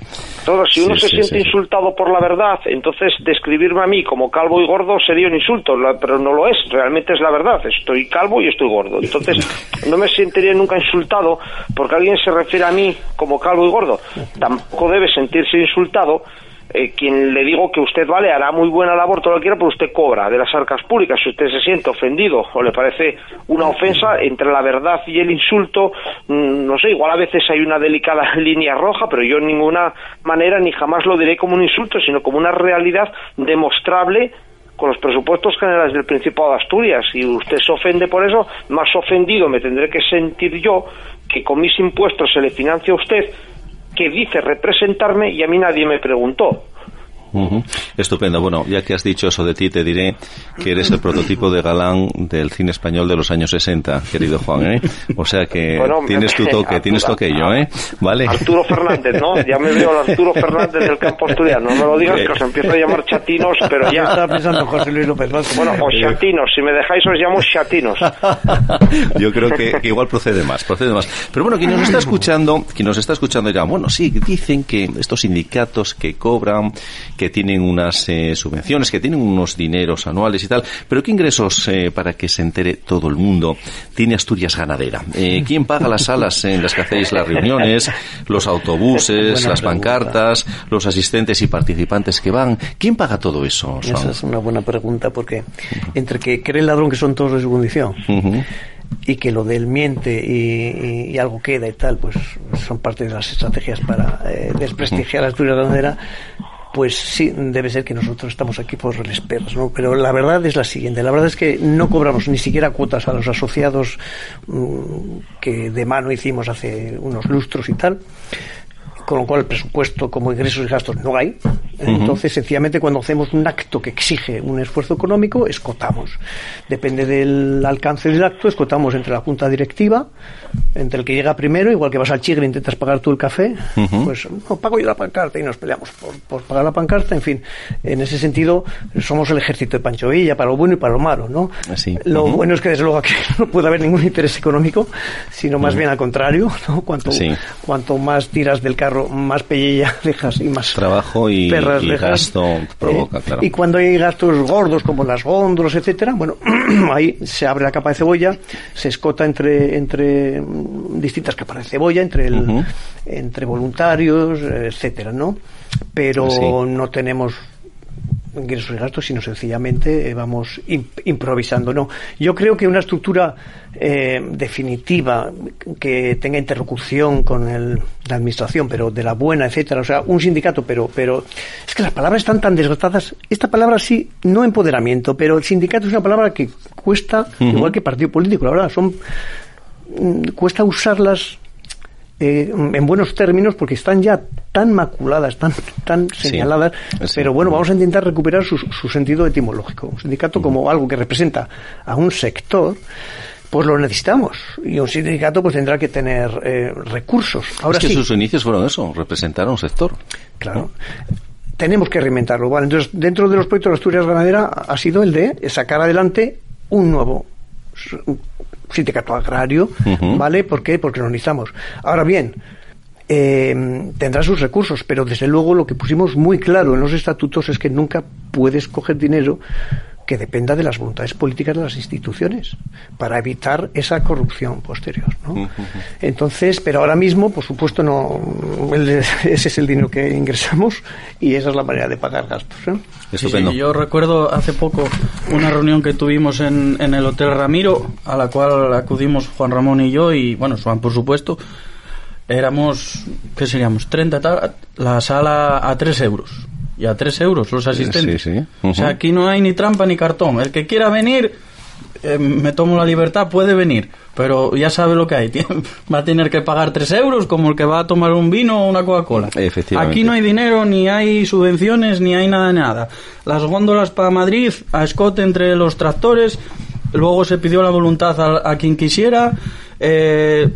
Todo, si uno Sí, se sí, siente sí. insultado por la verdad, entonces describirme a mí como calvo y gordo sería un insulto, pero no lo es, realmente es la verdad, estoy calvo y estoy gordo. Entonces no me sentiría nunca insultado porque alguien se refiere a mí como calvo y gordo. Tampoco debe sentirse insultado eh, quien le digo que usted vale hará muy buena labor todo lo que quiera, pero usted cobra de las arcas públicas. Si usted se siente ofendido o le parece una ofensa entre la verdad y el insulto, mm, no sé, igual a veces hay una delicada línea roja, pero yo en ninguna manera ni jamás lo diré como un insulto, sino como una realidad demostrable con los presupuestos generales del Principado de Asturias. Si usted se ofende por eso, más ofendido me tendré que sentir yo que con mis impuestos se le financia a usted que dice representarme y a mí nadie me preguntó. Estupendo. Bueno, ya que has dicho eso de ti, te diré que eres el prototipo de galán del cine español de los años 60, querido Juan, ¿eh? O sea que Bueno, tienes tu toque, Arturo, tienes tu aquello, ¿eh? ¿Vale? Arturo Fernández, ¿no? Ya me veo al Arturo Fernández del campo asturiano. No me lo digas que os empiezo a llamar chatinos, pero Yo ya. estaba pensando en José Luis López Vázquez. Bueno, o chatinos, si me dejáis os llamo chatinos. Yo creo que, que igual procede más, procede más. Pero bueno, quien nos está escuchando, quien nos está escuchando dirá, bueno, sí, dicen que estos sindicatos que cobran, que tienen unas eh, subvenciones, que tienen unos dineros anuales y tal, pero ¿qué ingresos, eh, para que se entere todo el mundo, tiene Asturias Ganadera? Eh, ¿Quién paga las salas en las que hacéis las reuniones, los autobuses, Buena las pregunta. pancartas, los asistentes y participantes que van? ¿Quién paga todo eso? Son? Esa es una buena pregunta porque entre que cree el ladrón que son todos de su condición y que lo del miente y, y- y algo queda y tal, pues son parte de las estrategias para eh, desprestigiar a Asturias Ganadera, pues sí, debe ser que nosotros estamos aquí por el perros, ¿no? Pero la verdad es la siguiente, la verdad es que no cobramos ni siquiera cuotas a los asociados mm, que de mano hicimos hace unos lustros y tal, con lo cual el presupuesto como ingresos y gastos no hay. Entonces, sencillamente, cuando hacemos un acto que exige un esfuerzo económico, escotamos. Depende del alcance del acto, escotamos entre la junta directiva, entre el que llega primero, igual que vas al chigre e intentas pagar tú el café, pues no, pago yo la pancarta y nos peleamos por, por, pagar la pancarta. En fin, en ese sentido, somos el ejército de Pancho Villa, para lo bueno y para lo malo, ¿no? Así. Lo bueno es que, desde luego, aquí no puede haber ningún interés económico, sino más bien al contrario, ¿no? Cuanto, Sí. cuanto más tiras del carro, más pellilla dejas y más Trabajo y, perras y gasto provoca, Eh, claro. Y cuando hay gastos gordos como las góndolas, etcétera, bueno, ahí se abre la capa de cebolla, se escota entre entre mm, distintas capas de cebolla, entre el, Ujú. entre voluntarios, eh, etcétera, ¿no? Pero Sí. no tenemos ingresos y gastos, sino sencillamente eh, vamos im- improvisando. No, yo creo que una estructura eh, definitiva que tenga interlocución con el- la administración, pero de la buena, etcétera, o sea, un sindicato, pero, pero es que las palabras están tan desgastadas. Esta palabra sí, no empoderamiento, pero el sindicato es una palabra que cuesta, igual que partido político, la verdad, son mm, cuesta usarlas eh, en buenos términos porque están ya tan maculadas, tan, tan señaladas, Sí. pero bueno, vamos a intentar recuperar su, su sentido etimológico. Un sindicato como algo que representa a un sector, pues lo necesitamos. Y un sindicato pues tendrá que tener eh, recursos. Ahora es que sí, sus inicios fueron eso, representar a un sector. claro. Tenemos que reinventarlo. Vale, entonces, dentro de los proyectos de Asturias Ganadera ha sido el de sacar adelante un nuevo sindicato agrario. ¿vale? ¿Por qué? Porque lo necesitamos. Ahora bien, eh, tendrá sus recursos, pero desde luego lo que pusimos muy claro en los estatutos es que nunca puedes coger dinero que dependa de las voluntades políticas de las instituciones para evitar esa corrupción posterior. ¿no? Entonces, pero ahora mismo, por supuesto, no el- ese es el dinero que ingresamos y esa es la manera de pagar gastos. ¿eh? Sí, Estupendo. sí, yo recuerdo hace poco una reunión que tuvimos en, en el Hotel Ramiro, a la cual acudimos Juan Ramón y yo, y bueno, Juan por supuesto. Éramos, ¿qué seríamos? 30, tal, la sala a 3 euros. Y a 3 euros los asistentes. Sí, sí. O sea, aquí no hay ni trampa ni cartón. El que quiera venir, eh, me tomo la libertad, puede venir. Pero ya sabe lo que hay. Va a tener que pagar 3 euros como el que va a tomar un vino o una Coca-Cola. Aquí no hay dinero, ni hay subvenciones, ni hay nada nada. Las góndolas para Madrid, a escote entre los tractores. Luego se pidió la voluntad a, a quien quisiera. Eh,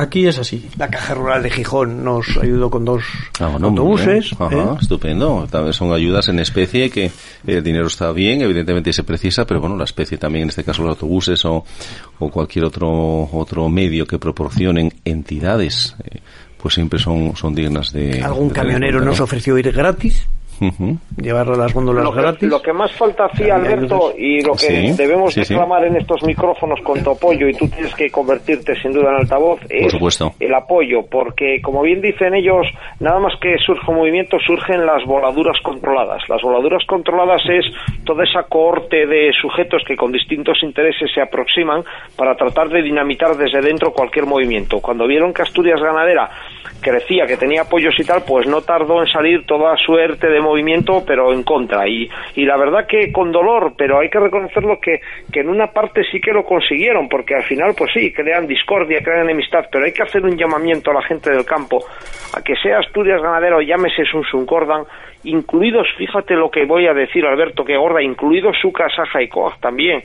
aquí es así. La Caja Rural de Gijón nos ayudó con dos Ah, bueno, autobuses. Ajá, ¿eh? estupendo. También son ayudas en especie que el dinero está bien, evidentemente se precisa, pero bueno, la especie también, en este caso los autobuses o, o cualquier otro otro medio que proporcionen entidades, eh, pues siempre son son dignas de. Algún de camionero cuenta, nos ¿no? ofreció ir gratis, Ujú. llevar las góndolas Lo que, gratis. lo que más falta hacía Alberto y lo que Sí, debemos sí, sí. reclamar en estos micrófonos con tu apoyo y tú tienes que convertirte sin duda en altavoz es supuesto. el apoyo porque como bien dicen ellos nada más que surge un movimiento surgen las voladuras controladas las voladuras controladas es toda esa cohorte de sujetos que con distintos intereses se aproximan para tratar de dinamitar desde dentro cualquier movimiento cuando vieron que Asturias Ganadera crecía, que tenía apoyos y tal, pues no tardó en salir toda suerte de movimiento, pero en contra. Y, y la verdad que con dolor, pero hay que reconocerlo que, que en una parte sí que lo consiguieron, porque al final, pues sí, crean discordia, crean enemistad, pero hay que hacer un llamamiento a la gente del campo a que sea Asturias ganadero, llámese Sunsun Cordan, incluidos, fíjate lo que voy a decir, Alberto, que gorda, incluidos Suca, Saja y también,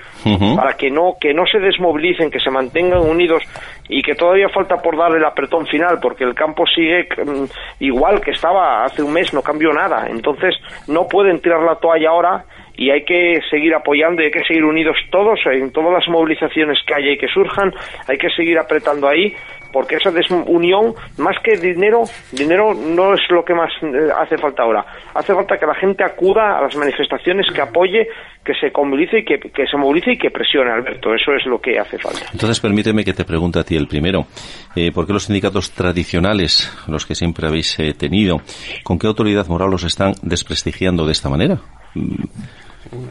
para que no, que no se desmovilicen, que se mantengan unidos y que todavía falta por dar el apretón final, porque el campo sigue mm, igual que estaba hace un mes, no cambió nada. Entonces, no pueden tirar la toalla ahora y hay que seguir apoyando y hay que seguir unidos todos en todas las movilizaciones que haya y que surjan, hay que seguir apretando ahí porque esa desunión, más que dinero, dinero no es lo que más eh, hace falta ahora. Hace falta que la gente acuda a las manifestaciones, que apoye, que se movilice y que, se movilice y que presione, Alberto. Eso es lo que hace falta. Entonces, permíteme que te pregunte a ti el primero. Eh, ¿Por qué los sindicatos tradicionales, los que siempre habéis eh, tenido, con qué autoridad moral los están desprestigiando de esta manera?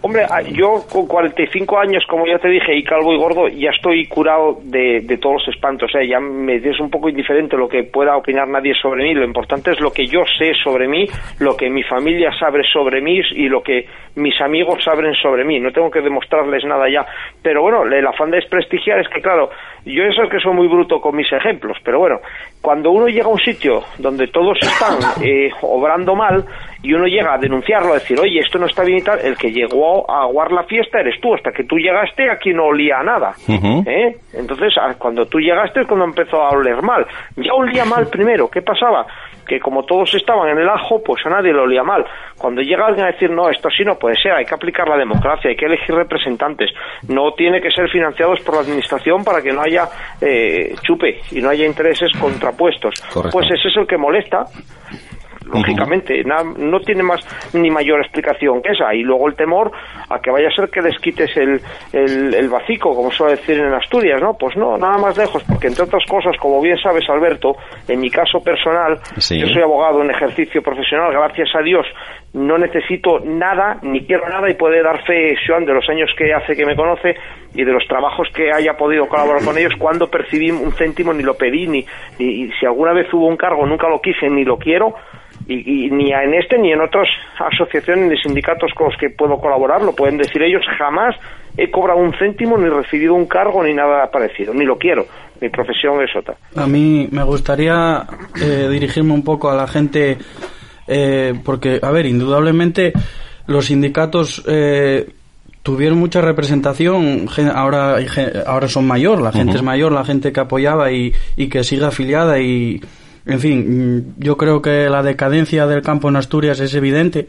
Hombre, ah, yo con 45 años, como ya te dije, y calvo y gordo, ya estoy curado de, de todos los espantos. Sea, ya me es un poco indiferente lo que pueda opinar nadie sobre mí. Lo importante es lo que yo sé sobre mí, lo que mi familia sabe sobre mí y lo que mis amigos saben sobre mí. No tengo que demostrarles nada ya. Pero bueno, el afán de desprestigiar es que, claro, yo eso es que soy muy bruto con mis ejemplos, pero bueno, cuando uno llega a un sitio donde todos están eh, obrando mal y uno llega a denunciarlo, a decir, oye, esto no está bien y tal, el que llegó a aguar la fiesta eres tú, hasta que tú llegaste aquí no olía a nada. ¿eh? Entonces, cuando tú llegaste es cuando empezó a oler mal. Ya olía mal primero, ¿qué pasaba? que como todos estaban en el ajo, pues a nadie lo olía mal. Cuando llega alguien a decir, no, esto sí no puede ser, hay que aplicar la democracia, hay que elegir representantes, no tiene que ser financiados por la administración para que no haya eh, chupe y no haya intereses contrapuestos. Pues ese es el que molesta lógicamente, no tiene más ni mayor explicación que esa. Y luego el temor a que vaya a ser que desquites el, el, el vacico, como suele decir en Asturias, ¿no? Pues no, nada más lejos, porque entre otras cosas, como bien sabes, Alberto, en mi caso personal, yo soy abogado en ejercicio profesional, gracias a Dios, no necesito nada, ni quiero nada, y puede dar fe, Joan, de los años que hace que me conoce y de los trabajos que haya podido colaborar con ellos, cuando percibí un céntimo ni lo pedí, ni, ni si alguna vez hubo un cargo nunca lo quise ni lo quiero, y, ni en este ni en otras asociaciones ni sindicatos con los que puedo colaborar, lo pueden decir ellos, jamás he cobrado un céntimo ni recibido un cargo ni nada parecido, ni lo quiero. Mi profesión es otra. A mí me gustaría eh, dirigirme un poco a la gente, eh, porque, a ver, indudablemente los sindicatos eh, tuvieron mucha representación, ahora, ahora son mayor, la gente es mayor, la gente que apoyaba y, y que sigue afiliada y en fin, mm, yo creo que la decadencia del campo en Asturias es evidente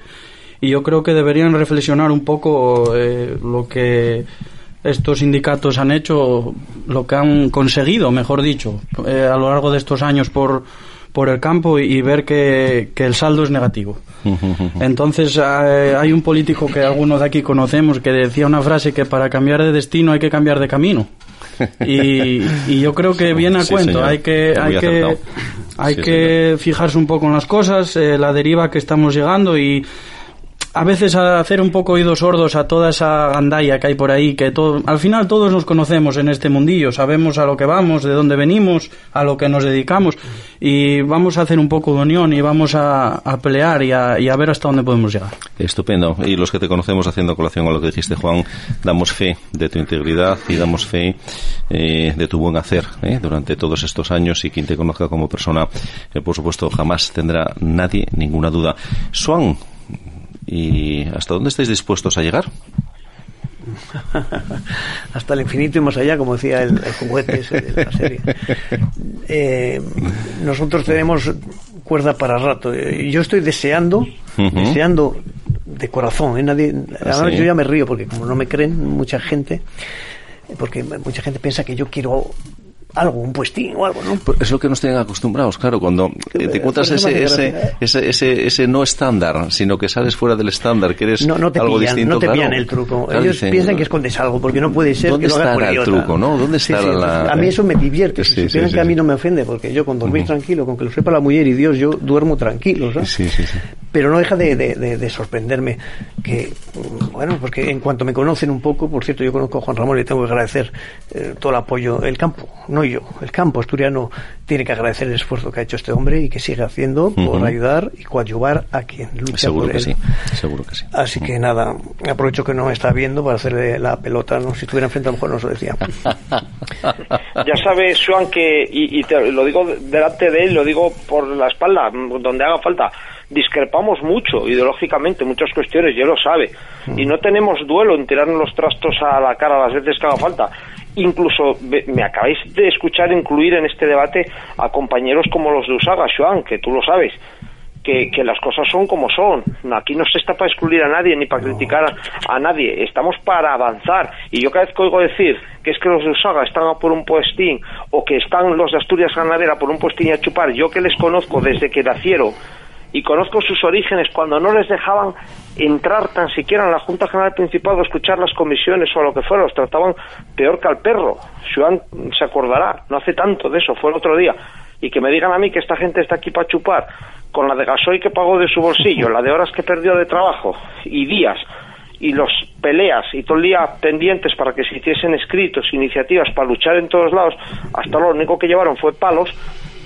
y yo creo que deberían reflexionar un poco eh, lo que estos sindicatos han hecho, lo que han conseguido, mejor dicho, eh, a lo largo de estos años por, por el campo y ver que, que el saldo es negativo. Entonces eh, hay un político que algunos de aquí conocemos que decía una frase que para cambiar de destino hay que cambiar de camino. Y, y yo creo que viene a cuento, hay que, hay que, hay que fijarse un poco en las cosas, eh, la deriva que estamos llegando y a veces hacer un poco oídos sordos a toda esa gandalla que hay por ahí, que todo, al final todos nos conocemos en este mundillo, sabemos a lo que vamos, de dónde venimos, a lo que nos dedicamos y vamos a hacer un poco de unión y vamos a, pelear y a, ver hasta dónde podemos llegar. Estupendo. Y los que te conocemos haciendo colación a lo que dijiste, Juan, damos fe de tu integridad y damos fe eh, de tu buen hacer eh, durante todos estos años y quien te conozca como persona, eh, por supuesto, jamás tendrá nadie ninguna duda. Swan, ¿Y hasta dónde estáis dispuestos a llegar? hasta el infinito y más allá, como decía el, juguete ese de la serie. Eh, nosotros tenemos cuerda para rato. Yo estoy deseando, deseando de corazón. ¿eh? Nadie, ahora yo ya me río porque como no me creen mucha gente, porque mucha gente piensa que yo quiero algo, un puestín o algo, ¿no? Pues es lo que nos tienen acostumbrados, claro, cuando eh, te encuentras ese, ese, ese, ese, ese, no estándar, sino que sales fuera del estándar, que eres no, no te algo pillan, distinto. No te pillan el truco. Ellos piensan que escondes algo, porque no puede ser ¿Dónde que lo hagas está el truco, no? ¿Dónde está la...? A mí eso me divierte. si supieran que a mí no me ofende, porque yo con dormir tranquilo, con que lo sepa la mujer y Dios, yo duermo tranquilo, ¿sabes? Sí, sí, sí. Pero no deja de, de, de, sorprenderme que, bueno, porque en cuanto me conocen un poco, por cierto, yo conozco a Juan Ramón y tengo que agradecer eh, todo el apoyo, el campo, no yo, el campo asturiano tiene que agradecer el esfuerzo que ha hecho este hombre y que sigue haciendo por ayudar y coadyuvar a quien lucha seguro por que él. Sí, seguro que sí. Así que nada, aprovecho que no me está viendo para hacerle la pelota, ¿no? Si estuviera enfrente a lo mejor no se lo decía. ya sabes, Joan, que, y, te lo digo delante de él, lo digo por la espalda, donde haga falta, discrepamos mucho ideológicamente muchas cuestiones, ya lo sabe, y no tenemos duelo en tirarnos los trastos a la cara las veces que haga falta. Incluso me acabáis de escuchar incluir en este debate a compañeros como los de Usaga, Joan, que tú lo sabes. Que, que, las cosas son como son. Aquí no se está para excluir a nadie ni para criticar a, a, nadie. Estamos para avanzar. Y yo cada vez que oigo decir que es que los de Usaga están a por un puestín o que están los de Asturias Ganadera por un puestín a chupar, yo que les conozco desde que nacieron y conozco sus orígenes cuando no les dejaban entrar tan siquiera en la Junta General Principal o escuchar las comisiones o lo que fuera, los trataban peor que al perro. Joan se acordará, no hace tanto de eso, fue el otro día. Y que me digan a mí que esta gente está aquí para chupar, con la de gasoil que pagó de su bolsillo, la de horas que perdió de trabajo y días, y los peleas y todo el día pendientes para que se hiciesen escritos, iniciativas para luchar en todos lados, hasta lo único que llevaron fue palos,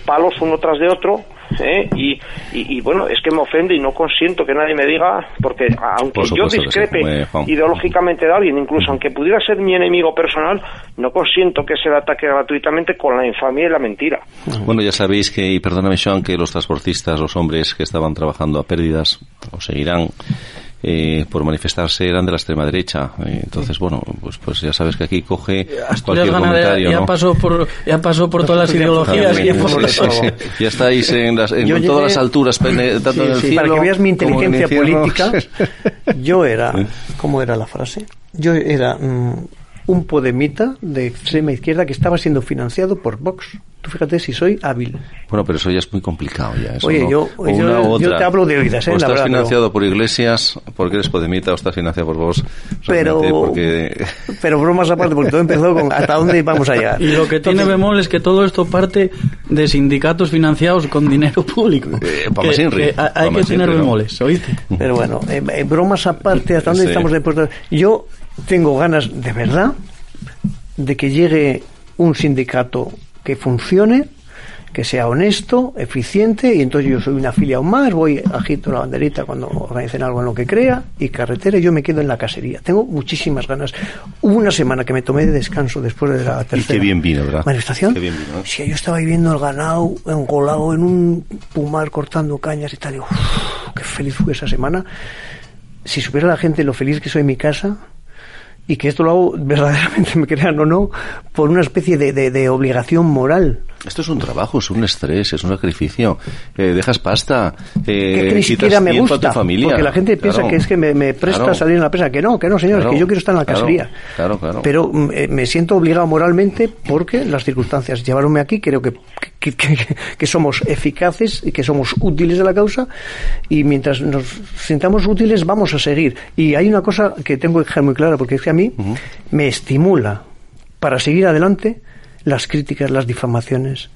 palos uno tras de otro, ¿eh? y, y, y, bueno, es que me ofende y no consiento que nadie me diga, porque aunque Por yo sí, discrepe ideológicamente de alguien, incluso aunque pudiera ser mi enemigo personal, no consiento que se le ataque gratuitamente con la infamia y la mentira. Bueno, ya sabéis que, y perdóname, Sean, que los transportistas, los hombres que estaban trabajando a pérdidas, o seguirán, eh, por manifestarse eran de la extrema derecha. Eh, entonces, bueno, pues, pues ya sabes que aquí coge Asturias cualquier comentario, ya ¿no? pasó por ya pasó por todas las ideologías y También, por sí, eso. sí, sí. Ya estáis en, las, en todas las alturas, tanto en el Sí, cielo para que veas mi inteligencia política, yo era, ¿cómo era la frase? Yo era mm, un podemita de extrema izquierda que estaba siendo financiado por Vox. Tú fíjate si soy hábil. Bueno, pero eso ya es muy complicado. Ya, eso Oye, no- yo- o yo- te hablo de oídas, ¿eh? O estás verdad, financiado por iglesias porque eres podemita o estás financiado por vos. Pero, Porque... pero bromas aparte, porque todo empezó con hasta dónde vamos a llegar. Y lo que tiene Entonces, bemol es que todo esto parte de sindicatos financiados con dinero público. Eh, Que- más Inri, que pa' hay que tener bemoles, ¿oíste? Pero bueno, eh, eh, bromas aparte, ¿hasta dónde Sí. estamos dispuestos? Yo tengo ganas de verdad de que llegue un sindicato que funcione, que sea honesto, eficiente, y entonces yo soy una afiliado más, voy, agito la banderita cuando organicen algo en lo que crea, y carretera, y yo me quedo en la casería. Tengo muchísimas ganas. Hubo una semana que me tomé de descanso después de la tercera qué bien vino, ¿verdad? manifestación. Qué bien vino, ¿eh? Sí, yo estaba viviendo el ganado engolado en un pumar cortando cañas y tal. Digo, "Uf, qué feliz fue esa semana. Si supiera la gente lo feliz que soy en mi casa y que esto lo hago verdaderamente, me crean o no, por una especie de, de- de obligación moral. Esto es un trabajo, es un estrés, es un sacrificio. Eh, dejas pasta, eh, que, ni siquiera me tiempo a gusta. tu familia. Porque la gente piensa Claro. que es que me, me presta Claro. salir en la presa. Que no, que no, señores, Claro, que yo quiero estar en la casería. claro, claro. Pero mm, eh, me siento obligado moralmente porque las circunstancias llevaronme aquí. Creo que, que, que- que somos eficaces y que somos útiles a la causa. Y mientras nos sintamos útiles, vamos a seguir. Y hay una cosa que tengo que dejar muy clara, porque es que mí me estimula para seguir adelante las críticas, las difamaciones.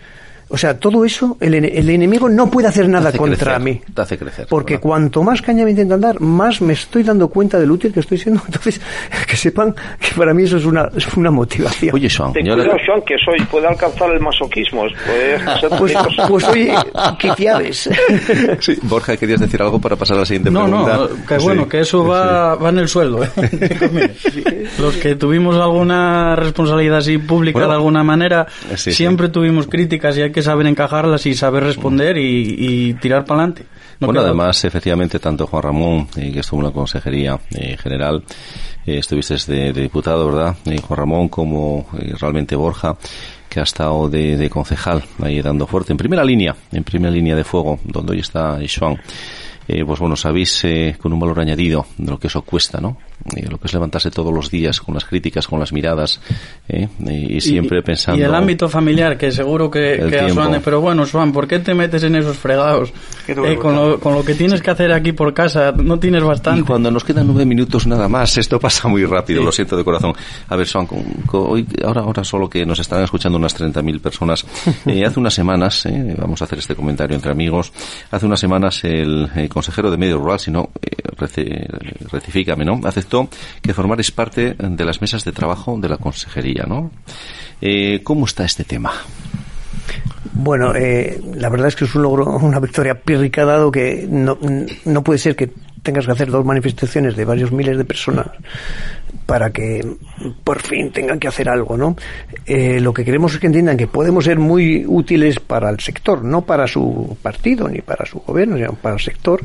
O sea, todo eso, el, ene- el enemigo no puede hacer nada contra crecer, mí. te hace crecer, Porque ¿verdad? cuanto más caña me intentan dar, más me estoy dando cuenta del útil que estoy siendo. Entonces, que sepan que para mí eso es una, es una motivación. Oye, Sean, Ten yo cuidado, Sean, que soy, puede alcanzar el masoquismo. Puede ser pues, peligroso. pues oye, ¿qué? Sí, Borja, querías decir algo para pasar a la siguiente No, pregunta. no, que Sí. bueno, que eso va, va en el sueldo. ¿eh? Los que tuvimos alguna responsabilidad así pública Bueno, de alguna manera, sí, sí. siempre tuvimos críticas y hay que saber encajarlas y saber responder y, y tirar para adelante. bueno, además, efectivamente, tanto Juan Ramón, eh, que estuvo en la Consejería eh, General, eh, estuviste de, de diputado, ¿verdad? Eh, Juan Ramón, como realmente Borja, que ha estado de, de concejal ahí dando fuerte, en primera línea, en primera línea de fuego, donde hoy está Joan. Eh, pues bueno, sabéis eh, con un valor añadido de lo que eso cuesta, ¿no? Eh, lo que es levantarse todos los días con las críticas, con las miradas, eh, y siempre pensando... Y el ámbito familiar, que seguro que, El que a. Suan, pero bueno, Suan, ¿por qué te metes en esos fregados? ¿Qué te voy a Eh, con, lo, con lo que tienes que hacer aquí por casa, no tienes Y bastante. cuando nos quedan nueve minutos nada más, esto pasa muy rápido, lo siento de corazón. A ver, Juan, con- con- hoy, ahora, ahora solo que nos están escuchando unas 30.000 personas, eh, hace unas semanas, eh, vamos a hacer este comentario entre amigos, hace unas semanas el, eh, consejero de Medio Rural, si no, eh, rectifícame, ¿no? Que formarais parte de las mesas de trabajo de la consejería, ¿no? Eh, ¿Cómo está este tema? Bueno, eh, la verdad es que es un logro, una victoria pírrica dado que no, no puede ser que tengas que hacer dos manifestaciones de varios miles de personas para que por fin tengan que hacer algo, ¿no? Eh, lo que queremos es que entiendan que podemos ser muy útiles para el sector, no para su partido ni para su gobierno, sino para el sector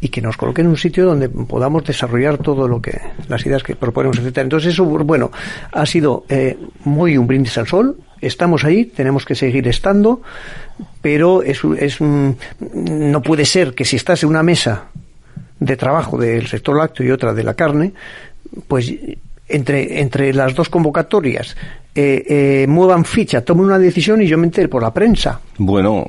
y que nos coloquen en un sitio donde podamos desarrollar todo lo que las ideas que proponemos, etcétera. Entonces eso, bueno, ha sido eh, muy un brindis al sol. Estamos ahí, tenemos que seguir estando, pero es, es no puede ser que si estás en una mesa de trabajo del sector lácteo y otra de la carne, pues entre, entre las dos convocatorias eh, eh, muevan ficha, tomen una decisión y yo me entere por la prensa. Bueno,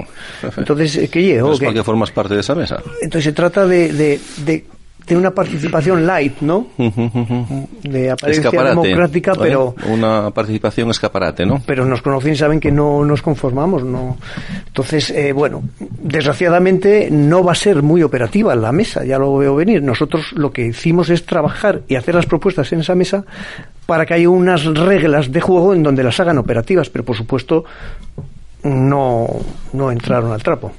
Entonces, ¿qué? ¿no es ¿Qué? formas parte de esa mesa? Entonces se trata de, de- de tiene una participación light, ¿no? De apariencia Escaparate, democrática, ¿eh? pero Una participación escaparate, ¿no? pero nos conocen y saben que no nos conformamos, no. Entonces, eh, bueno, desgraciadamente no va a ser muy operativa la mesa, ya lo veo venir. Nosotros lo que hicimos es trabajar y hacer las propuestas en esa mesa para que haya unas reglas de juego en donde las hagan operativas, pero por supuesto no, no entraron al trapo.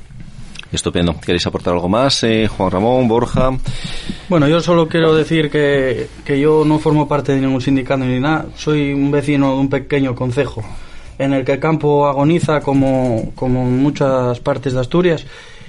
Estupendo. ¿Queréis aportar algo más? Eh, Juan Ramón, Borja. Bueno, yo solo quiero decir que, que yo no formo parte de ningún sindicato ni nada. Soy un vecino de un pequeño concejo en el que el campo agoniza como, como en muchas partes de Asturias.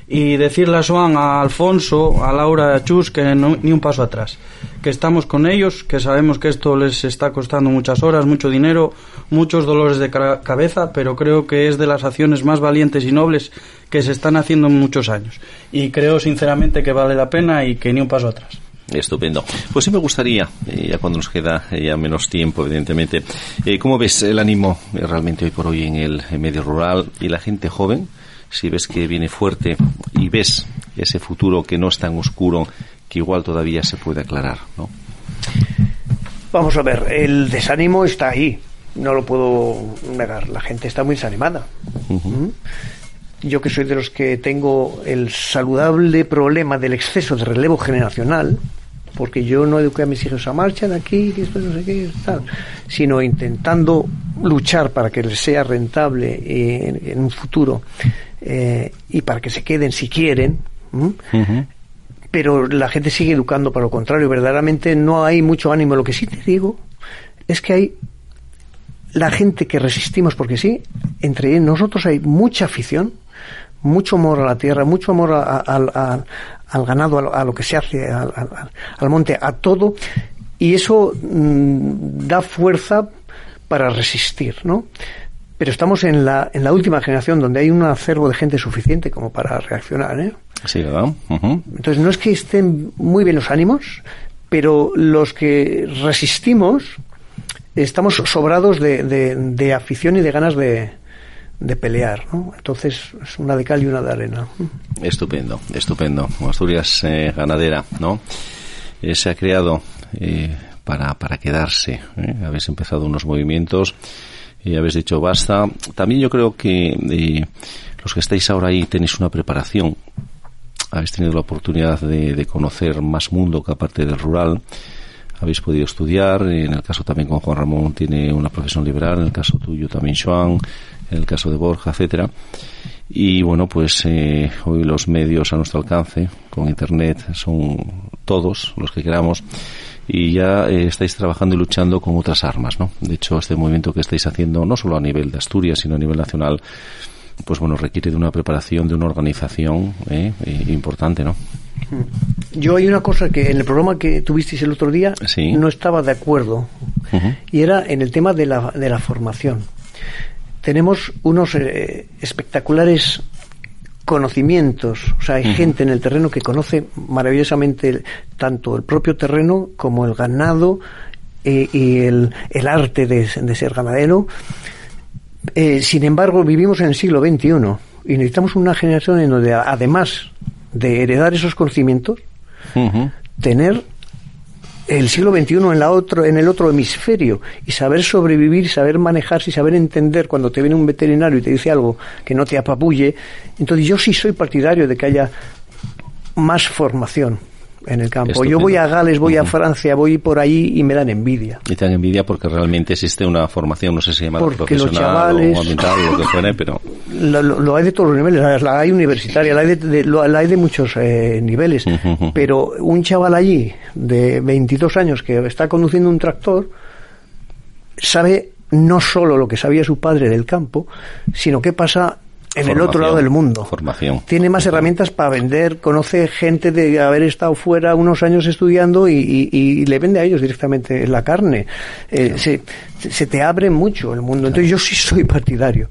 Y decirle a Joan, a Alfonso, a Laura, a Chus que no- ni un paso atrás. Que estamos con ellos, que sabemos que esto les está costando muchas horas, mucho dinero, muchos dolores de ca- cabeza, pero creo que es de las acciones más valientes y nobles que se están haciendo en muchos años. Y creo sinceramente que vale la pena y que ni un paso atrás. Estupendo. Pues sí me gustaría, eh, ya cuando nos queda eh, ya menos tiempo, evidentemente, eh, ¿cómo ves el ánimo realmente hoy por hoy en el medio rural y la gente joven? Si ves que viene fuerte y ves ese futuro que no es tan oscuro, que igual todavía se puede aclarar, ¿no? Vamos a ver, el desánimo está ahí, no lo puedo negar, la gente está muy desanimada. ¿Mm? Yo que soy de los que tengo el saludable problema del exceso de relevo generacional, porque yo no eduqué a mis hijos a marcha de aquí, que esto no sé qué, tal, sino intentando luchar para que les sea rentable eh, en, en un futuro eh, y para que se queden si quieren. pero la gente sigue educando para lo contrario. Verdaderamente no hay mucho ánimo. Lo que sí te digo es que hay la gente que resistimos porque sí, entre nosotros hay mucha afición, mucho amor a la tierra, mucho amor a- a- al- ganado, a lo, a lo que se hace, al monte, a todo, y eso mm, da fuerza para resistir, ¿no? Pero estamos en la, en la última generación donde hay un acervo de gente suficiente como para reaccionar, ¿eh? Sí, ¿verdad? Entonces no es que estén muy bien los ánimos, pero los que resistimos estamos sobrados de, de- de afición y de ganas de, de pelear, ¿no? Entonces es una de cal y una de arena. Estupendo, estupendo. Asturias eh, ganadera, ¿no? Eh, se ha creado eh, para, para quedarse. ¿eh? Habéis empezado unos movimientos y habéis dicho basta. También yo creo que eh, los que estáis ahora ahí tenéis una preparación. Habéis tenido la oportunidad de, de conocer más mundo que aparte del rural. Habéis podido estudiar, en el caso también con Juan Ramón tiene una profesión liberal, en el caso tuyo también Joan, en el caso de Borja, etcétera. Y bueno, pues eh, hoy los medios a nuestro alcance, con Internet, son todos los que queramos. Y ya eh, estáis trabajando y luchando con otras armas, ¿no? De hecho, este movimiento que estáis haciendo, no solo a nivel de Asturias, sino a nivel nacional, pues bueno, requiere de una preparación, de una organización eh, eh, importante, ¿no? Yo hay una cosa que en el programa que tuvisteis el otro día Sí. no estaba de acuerdo y era en el tema de la, de la formación. Tenemos unos eh, espectaculares conocimientos, o sea, hay gente en el terreno que conoce maravillosamente tanto el propio terreno como el ganado eh, y el, el arte de, de ser ganadero. Eh, sin embargo, vivimos en el siglo XXI y necesitamos una generación en donde, además de heredar esos conocimientos, tener el siglo XXI en, la otro, en el otro hemisferio y saber sobrevivir, saber manejarse y saber entender cuando te viene un veterinario y te dice algo que no te apabulle. Entonces yo sí soy partidario de que haya más formación en el campo. Yo voy a Gales, voy a. Francia, voy por ahí y me dan envidia. Y te dan envidia porque realmente existe una formación, no sé si llama Porque los profesional chavales- o ambiental o lo que fuere, pero Lo, lo- lo hay de todos los niveles, la, hay universitaria, la hay de, de- lo- la hay de muchos eh, niveles, pero un chaval allí de 22 años que está conduciendo un tractor sabe no solo lo que sabía su padre del campo, sino qué pasa en el otro lado del mundo. Formación. Tiene más herramientas para vender, conoce gente de haber estado fuera unos años estudiando y, y- y le vende a ellos directamente la carne. Eh, se, se te abre mucho el mundo. Entonces yo sí soy partidario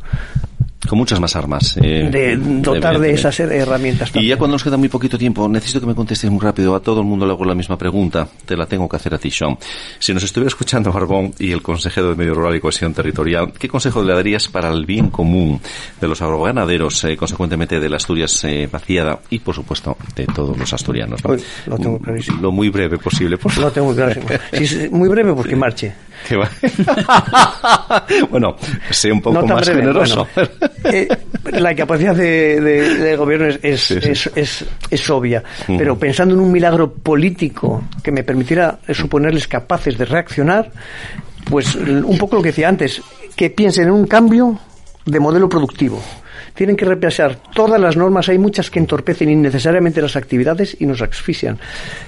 con muchas más armas. Eh, de dotar de esas herramientas. Y ya cuando nos queda muy poquito tiempo, necesito que me contestes muy rápido. A todo el mundo le hago la misma pregunta. Te la tengo que hacer a ti, Sean. Si nos estuviera escuchando Barbón y el consejero de Medio Rural y Cohesión Territorial, ¿qué consejo le darías para el bien común de los agroganaderos, eh, consecuentemente de la Asturias eh, vaciada y, por supuesto, de todos los asturianos? Lo tengo clarísimo. Lo muy breve posible, por favor. Lo tengo clarísimo. Si es muy breve, pues que marche. bueno, sé un poco más generoso. Eh, la capacidad de, gobierno es, es, es, obvia, pero pensando en un milagro político que me permitiera suponerles capaces de reaccionar, pues un poco lo que decía antes, que piensen en un cambio de modelo productivo tienen que repensar todas las normas. Hay muchas que entorpecen innecesariamente las actividades y nos asfixian.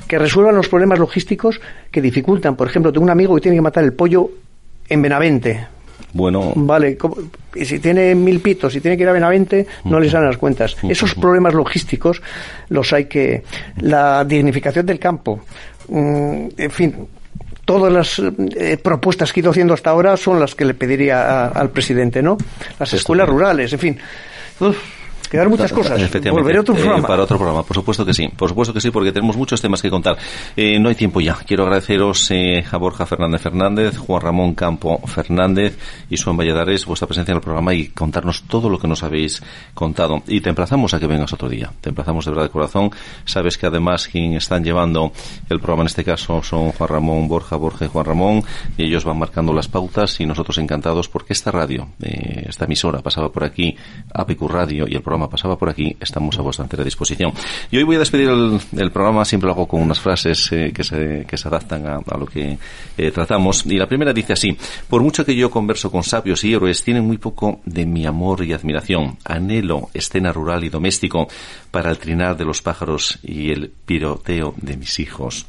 Que resuelvan los problemas logísticos que dificultan. Por ejemplo, tengo un amigo que tiene que matar el pollo en Benavente. Bueno. Vale, y si tiene mil pitos, si tiene que ir a Benavente, no le salen las cuentas. Esos problemas logísticos los hay que. La dignificación del campo. Mm, en fin, todas las eh, propuestas que he ido haciendo hasta ahora son las que le pediría al presidente, ¿no? Las escuelas rurales, en fin. Oof. Quedar muchas cosas. Volveré otro eh, programa. para otro programa, por supuesto que sí. Por supuesto que sí, porque tenemos muchos temas que contar. Eh, no hay tiempo ya. Quiero agradeceros eh, a Borja Fernández Fernández, Juan Ramón Campo Fernández y Suan Valladares vuestra presencia en el programa y contarnos todo lo que nos habéis contado. Y te emplazamos a que vengas otro día. Te emplazamos de verdad de corazón. Sabes que además quien están llevando el programa en este caso son Juan Ramón, Borja, Borja y Juan Ramón. Y ellos van marcando las pautas y nosotros encantados porque esta radio, esta emisora pasaba por aquí, APQ Radio y el programa pasaba por aquí, estamos a vuestra entera disposición. Y hoy voy a despedir el, programa, siempre lo hago con unas frases eh, que, se, que se adaptan a, lo que eh, tratamos. Y la primera dice así, por mucho que yo converso con sabios y héroes, tienen muy poco de mi amor y admiración. Anhelo escena rural y doméstico para el trinar de los pájaros y el piroteo de mis hijos.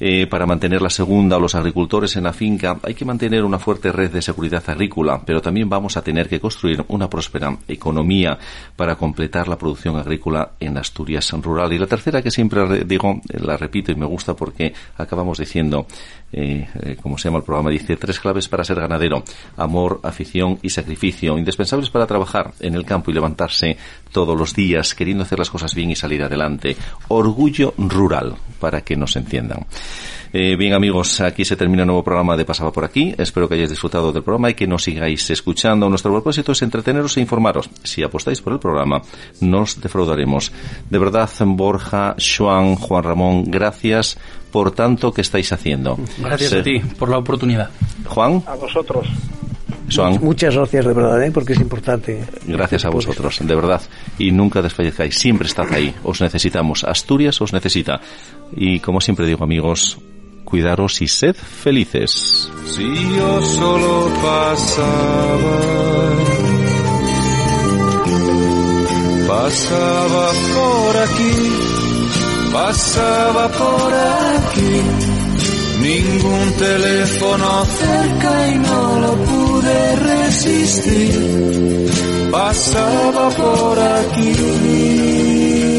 Eh, para mantener la segunda los agricultores en la finca hay que mantener una fuerte red de seguridad agrícola, pero también vamos a tener que construir una próspera economía para completar la producción agrícola en Asturias rural. Y la tercera que siempre digo, la repito y me gusta porque acabamos diciendo, eh, eh, como se llama el programa, dice tres claves para ser ganadero, amor, afición y sacrificio, indispensables para trabajar en el campo y levantarse todos los días queriendo hacer las cosas bien y salir adelante. Orgullo rural, para que nos entiendan. Eh, bien amigos, aquí se termina el nuevo programa de Pasaba por aquí. Espero que hayáis disfrutado del programa y que nos sigáis escuchando. Nuestro propósito es entreteneros e informaros. Si apostáis por el programa, nos defraudaremos. De verdad, Borja, Juan, Juan Ramón, gracias por tanto que estáis haciendo. Gracias a ti por la oportunidad. Juan. A vosotros. Muchas gracias de verdad, ¿eh? porque es importante. Gracias a vosotros, de verdad. Y nunca desfallezcáis, siempre estad ahí. Os necesitamos. Asturias os necesita. Y como siempre digo, amigos, cuidaros y sed felices. Si yo solo pasaba, pasaba por aquí, pasaba por aquí, ningún teléfono cerca y no lo pude resistir, pasaba por aquí